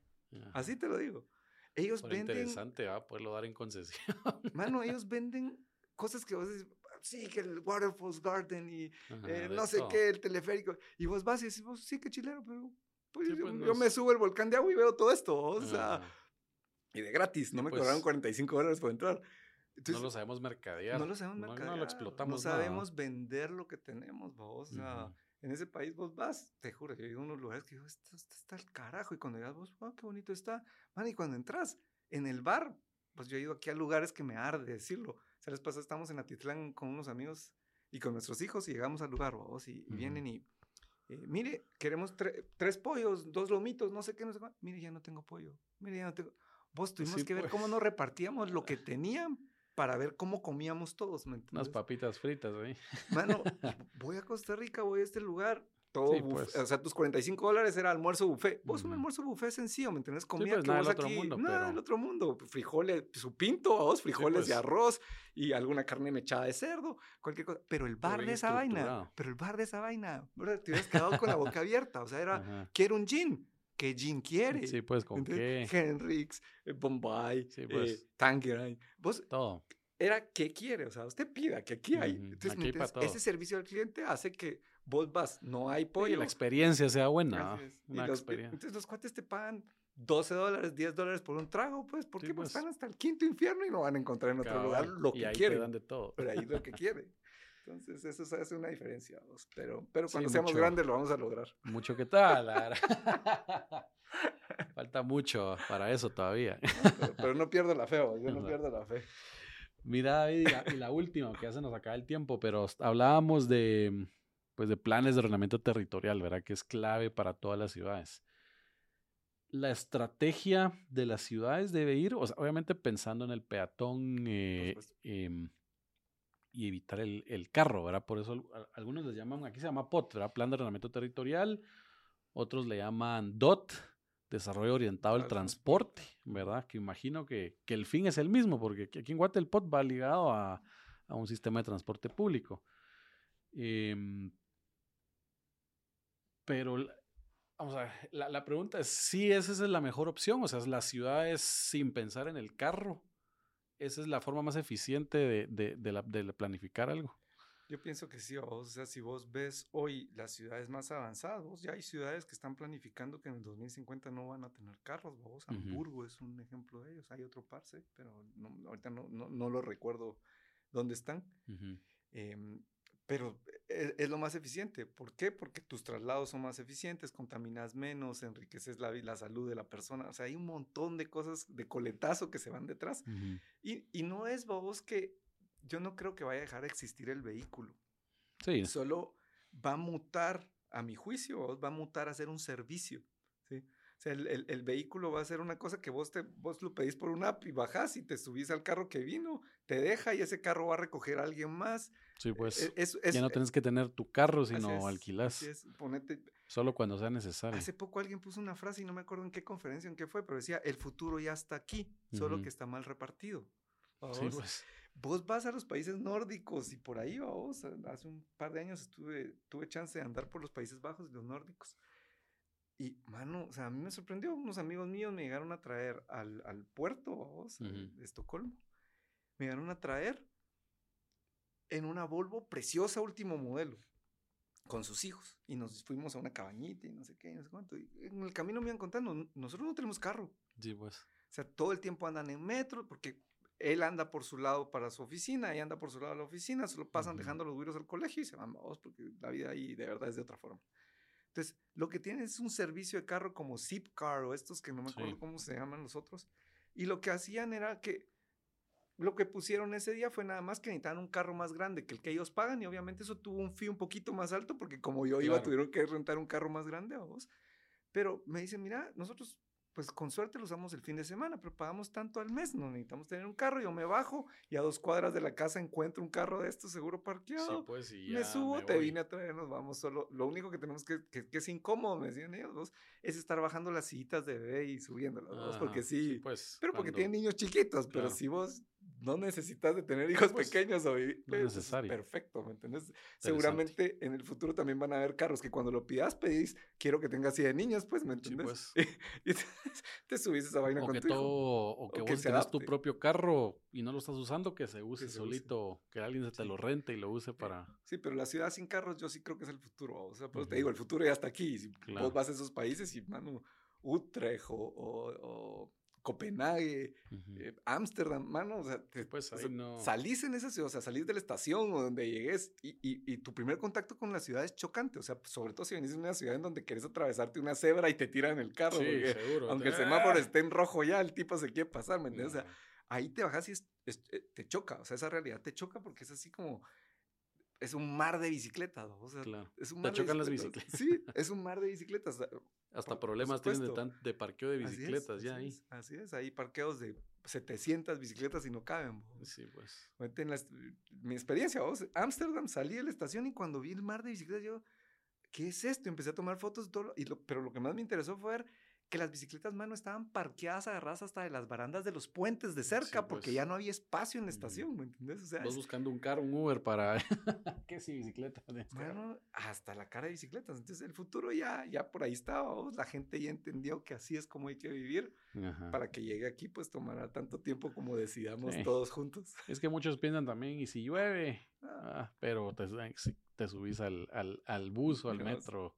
Así te lo digo. Ellos venden. Interesante, va a poderlo dar en concesión. Mano, ellos venden cosas que vos decís, sí, que el Waterfalls Garden y eh, no sé qué, el teleférico. Y vos vas y decís, vos, sí, qué chileno, pero pues, pues yo, me subo el volcán de agua y veo todo esto. O sea, y de gratis, no me pues cobraron 45 dólares por entrar. no lo sabemos mercadear. No lo sabemos mercadear. No, lo explotamos. No sabemos vender lo que tenemos, vos. O sea, en ese país vos vas, te juro, yo he ido a unos lugares que digo, esto, está el carajo. Y cuando llegas vos, wow, qué bonito está. Man, y cuando entras en el bar, pues yo he ido aquí a lugares que me arde decirlo se les pasa, estamos en Atitlán con unos amigos y con nuestros hijos y llegamos al lugar, vos, y, vienen y, eh, mire, queremos tres pollos, dos lomitos, no sé qué, no sé qué. Mire, ya no tengo pollo. Mire, ya no tengo. Vos tuvimos que ver cómo pues. nos repartíamos lo que tenían para ver cómo comíamos todos, ¿me Unas papitas fritas, güey. Mano, voy a Costa Rica, voy a este lugar todo pues. O sea, tus 45 dólares era almuerzo buffet. Vos un almuerzo buffet sencillo, ¿me entiendes? Comía sí, pues, nada otro mundo. Nada del otro mundo. Frijoles, su pinto, vos, frijoles de pues. arroz y alguna carne mechada de cerdo, cualquier cosa. Pero el bar de esa vaina, pero el bar de esa vaina, te hubieras quedado con la boca abierta. O sea, era, quiero un gin. ¿Qué gin quiere? Sí, pues, ¿con qué? Hendrix, eh, Bombay, pues. eh, Tangerine. Vos, todo. Era, ¿qué quiere? O sea, usted pida que aquí hay. Entonces, aquí ese servicio al cliente hace que vos vas, no hay pollo. la experiencia sea buena. Una experiencia. Entonces los cuates te pagan 12 dólares, 10 dólares por un trago, pues, ¿por qué? Pues, están hasta el quinto infierno y no van a encontrar en otro lugar lo que quieren. dan de todo. Pero ahí lo que quiere. Entonces, eso se hace una diferencia. Pero, pero cuando seamos grandes lo vamos a lograr. Mucho que tal. Falta mucho para eso todavía. pero, no pierdo la fe, yo no, pierdo la fe. Mira, y la última, que ya se nos acaba el tiempo, pero hablábamos de, pues de planes de ordenamiento territorial, ¿verdad? Que es clave para todas las ciudades. La estrategia de las ciudades debe ir, obviamente pensando en el peatón eh, em, y evitar el, carro, ¿verdad? Por eso algunos les llaman, aquí se llama POT, ¿verdad? Plan de ordenamiento territorial, otros le llaman DOT, Desarrollo Orientado al Transporte, ¿verdad? Que imagino que, el fin es el mismo, porque aquí en Guate el POT va ligado a, un sistema de transporte público. Eh, pero, vamos a ver, la, pregunta es si esa es la mejor opción, o sea, las ciudades sin pensar en el carro. Esa es la forma más eficiente de, de, de, planificar algo. Yo pienso que sí, o sea, si vos ves hoy las ciudades más avanzadas, ya hay ciudades que están planificando que en el 2050 no van a tener carros, vos, Hamburgo es un ejemplo de ellos, hay otro parce, pero ahorita no, no, no, lo recuerdo dónde están. Pero e, es, lo más eficiente. ¿Por qué? Porque tus traslados son más eficientes, contaminas menos, enriqueces la, la salud de la persona. O sea, hay un montón de cosas de coletazo que se van detrás. y, y, no es, vos que yo no creo que vaya a dejar de existir el vehículo. Sí. Solo va a mutar, a mi juicio, va a mutar a ser un servicio. ¿sí? O sea, el, el, vehículo va a ser una cosa que vos, te, vos lo pedís por una app y bajás y te subís al carro que vino, te deja y ese carro va a recoger a alguien más. Sí, e, pues ya no tienes que tener tu carro, sino alquilás. Solo cuando sea necesario. Hace poco alguien puso una frase y no me acuerdo en qué conferencia, en qué fue, pero decía, el futuro ya está aquí, solo que está mal repartido. Sí, pues. Vos vas a los países nórdicos y por ahí, vos, hace un par de años estuve, tuve chance de andar por los Países Bajos y los nórdicos. Y, mano, o sea, a mí me sorprendió. Unos amigos míos me llegaron a traer al, al puerto, vos, de Estocolmo. Me llegaron a traer en una Volvo preciosa, último modelo, con sus hijos. Y nos fuimos a una cabañita y no sé qué, no sé cuánto. Y en el camino me iban contando, nosotros no tenemos carro. Sí, pues. O sea, todo el tiempo andan en metro, porque él anda por su lado para su oficina, ella anda por su lado a la oficina, solo pasan Ujú. dejando los güiros al colegio y se van vamos, porque la vida ahí de verdad es de otra forma. Entonces, lo que tienen es un servicio de carro como Zipcar o estos que no me acuerdo Sí. cómo se llaman los otros. Y lo que hacían era que lo que pusieron ese día fue nada más que necesitaban un carro más grande que el que ellos pagan y obviamente eso tuvo un fee un poquito más alto porque como yo iba Claro. tuvieron que rentar un carro más grande a vos. Pero me dicen, mira, nosotros pues con suerte lo usamos el fin de semana, pero pagamos tanto al mes, no necesitamos tener un carro, yo me bajo y a dos cuadras de la casa encuentro un carro de estos seguro Sí, parqueado. pues, y me ya subo, me te voy. vine a traer, nos vamos solo. Lo único que tenemos que, que, que es incómodo, me decían ellos dos, es estar bajando las sillitas de bebé y subiéndolas, ¿no? porque Ajá, sí, pues, pero porque cuando- tienen niños chiquitos, pero Claro. si vos no necesitas de tener hijos Pues, pequeños o vivir, no es necesario. perfecto, ¿me entendés? Seguramente en el futuro también van a haber carros que cuando lo pidas pedís, quiero que tenga así de niños, pues, ¿me Sí, entendés? pues. y entonces te subís esa vaina O con que tu hijo. todo, o que o vos tenés tu propio carro y no lo estás usando, que se use se use. solito, que alguien se te Sí. lo rente y lo use para... Sí, pero la ciudad sin carros yo sí creo que es el futuro. O sea, pues te Ujú. digo, el futuro ya está aquí. Si Claro. vos vas a esos países y, mano, Utrecht o, o- Copenhague, eh, Ámsterdam, mano, o sea, te- Pues o ahí sea, no- salís en esa ciudad, o sea, salís de la estación o donde llegues y, y- y tu primer contacto con la ciudad es chocante. O sea, sobre todo si venís de una ciudad en donde querés atravesarte una cebra y te tiran el carro. Sí, porque seguro. aunque el ¡Ah! semáforo esté en rojo ya, el tipo se quiere pasar, ¿me entiendes? O sea, ahí te bajas y es- es- eh, te choca, o sea, esa realidad te choca porque es así como, es un mar de bicicletas, o sea, Claro. es un Te mar de chocan las bicicletas. Sí, es un mar de bicicletas. Hasta por- por problemas tienen de, tan- de parqueo de así es, bicicletas ya así ahí. es, Así es, hay parqueos de 700 bicicletas y no caben. Sí, pues. En la mi experiencia, vos, Ámsterdam, salí de la estación y cuando vi el mar de bicicletas, yo, ¿qué es esto? Empecé a tomar fotos, todo lo- y lo- pero lo que más me interesó fue ver que las bicicletas, mano, estaban parqueadas, agarradas hasta de las barandas de los puentes de cerca, porque pues. ya no había espacio en la estación, ¿me entendés? O sea, buscando un carro, un Uber para... ¿Qué sí, bicicleta? de este? Bueno, hasta la cara de bicicletas. Entonces el futuro ya, ya por ahí estaba. ¿vos? La gente ya entendió que así es como hay que vivir. Ajá. Para que llegue aquí, pues tomará tanto tiempo como decidamos Sí. todos juntos. Es que muchos piensan también, ¿y si llueve? Ah, Ah, pero te, si te subís al, al, al bus o al metro.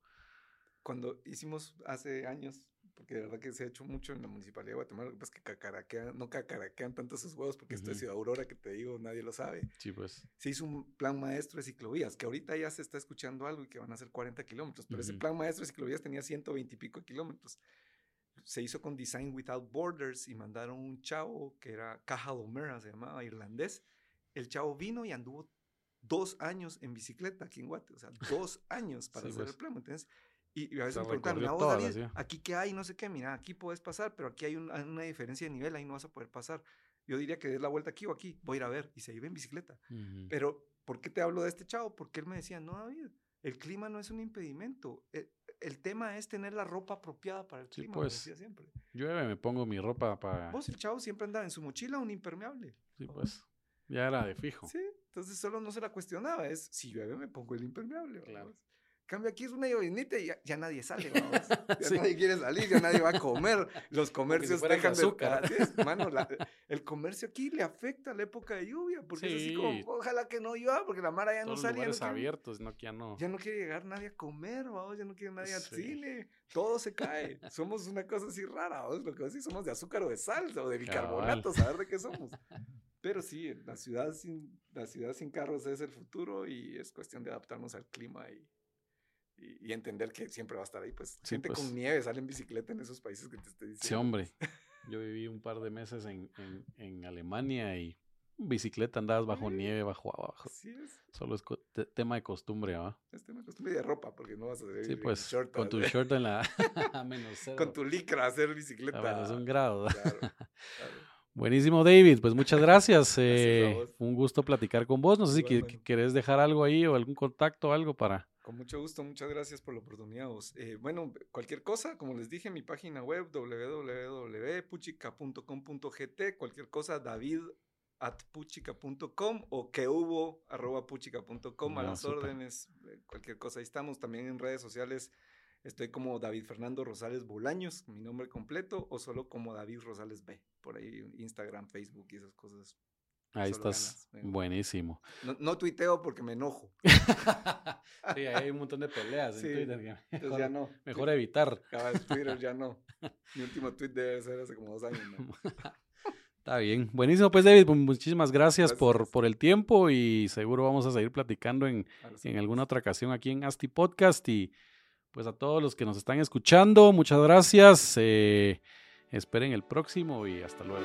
Cuando hicimos hace años, porque de verdad que se ha hecho mucho en la municipalidad de Guatemala, lo que pasa es que cacaraquean, no cacaraquean tanto sus huevos, porque esto es. Ciudad Aurora, que te digo, nadie lo sabe. Sí, pues. Se hizo un plan maestro de ciclovías, que ahorita ya se está escuchando algo y que van a ser 40 kilómetros, pero ese Ujú. plan maestro de ciclovías tenía 120 y pico kilómetros. Se hizo con Design Without Borders y mandaron un chavo que era Caja Lomera, se llamaba irlandés. El chavo vino y anduvo dos años en bicicleta aquí en Guate, o sea, dos años para Sí, hacer pues. el plan, ¿me entiendes? Y, y a veces me preguntan, recorrió "Mira, vos, toda la David, ciudad". aquí qué hay, no sé qué, mira, aquí puedes pasar, pero aquí hay un- una diferencia de nivel, ahí no vas a poder pasar. Yo diría que des la vuelta aquí o aquí, voy a ir a ver, y se iba en bicicleta. Pero, ¿por qué te hablo de este chavo? Porque él me decía, no, David, el clima no es un impedimento. El, el tema es tener la ropa apropiada para el Sí, clima, me pues. decía siempre. Llueve, me pongo mi ropa para... Vos, el chavo siempre andaba en su mochila un impermeable. Sí, pues. Ya era de fijo. Sí, entonces solo no se la cuestionaba, es, si llueve me pongo el impermeable. Claro. Cambio aquí es una llovinita y ya, ya nadie sale, vamos. Ya Sí. nadie quiere salir, ya nadie va a comer. Los comercios de dejan de azúcar. Así es, mano, la- el comercio aquí le afecta la época de lluvia, porque es así Sí. como, ojalá que no llueva, porque la mara ya no Todos los sale. ya no lugares quiere- abiertos, no que ya no. Ya no quiere llegar nadie a comer, vamos, ya no quiere nadie al Sí. cine, todo se cae. somos una cosa así rara, vamos, lo que decís, somos de azúcar o de sal o de bicarbonato, saber de qué somos. Pero sí, la ciudad sin, la ciudad sin carros es el futuro y es cuestión de adaptarnos al clima y, y, y entender que siempre va a estar ahí. Pues Sí, gente pues. con nieve sale en bicicleta en esos países que te estoy diciendo. Sí, hombre. Yo viví un par de meses en, en, en Alemania y bicicleta andabas bajo Sí. nieve, bajo abajo. Así es. Solo es tema de costumbre, ¿va? Este me acostumbré de ropa porque no vas a salir Sí, pues, short con a- tu short en la a menos cero. con tu licra a hacer a bicicleta. menos un grado. Claro, claro. Buenísimo, David. Pues muchas gracias. a eh, un gusto platicar con vos. No sé si mano. querés dejar algo ahí o algún contacto algo para... Con mucho gusto, muchas gracias por la oportunidad. vos. Eh, bueno, cualquier cosa, como les dije, mi página web www.puchica.com.gt, cualquier cosa, david at puchica.com o que hubo arroba puchica.com a Ya, las órdenes, eh, cualquier cosa, ahí estamos. También en redes sociales estoy como David Fernando Rosales Bolaños, mi nombre completo, o solo como David Rosales B, por ahí Instagram, Facebook y esas cosas. Ahí estás. ganas. Buenísimo. No, no tuiteo porque me enojo, sí, ahí hay un montón de peleas Sí, en Twitter. que entonces mejor, ya no. mejor evitar. Cabal, Twitter ya no. Mi último tweet debe ser hace como dos años. ¿no? Está bien. Buenísimo, pues David, muchísimas gracias, Por, por el tiempo y seguro vamos a seguir platicando en, en alguna otra ocasión aquí en Asti Podcast y pues a todos los que nos están escuchando, muchas gracias. Eh, esperen el próximo y hasta luego.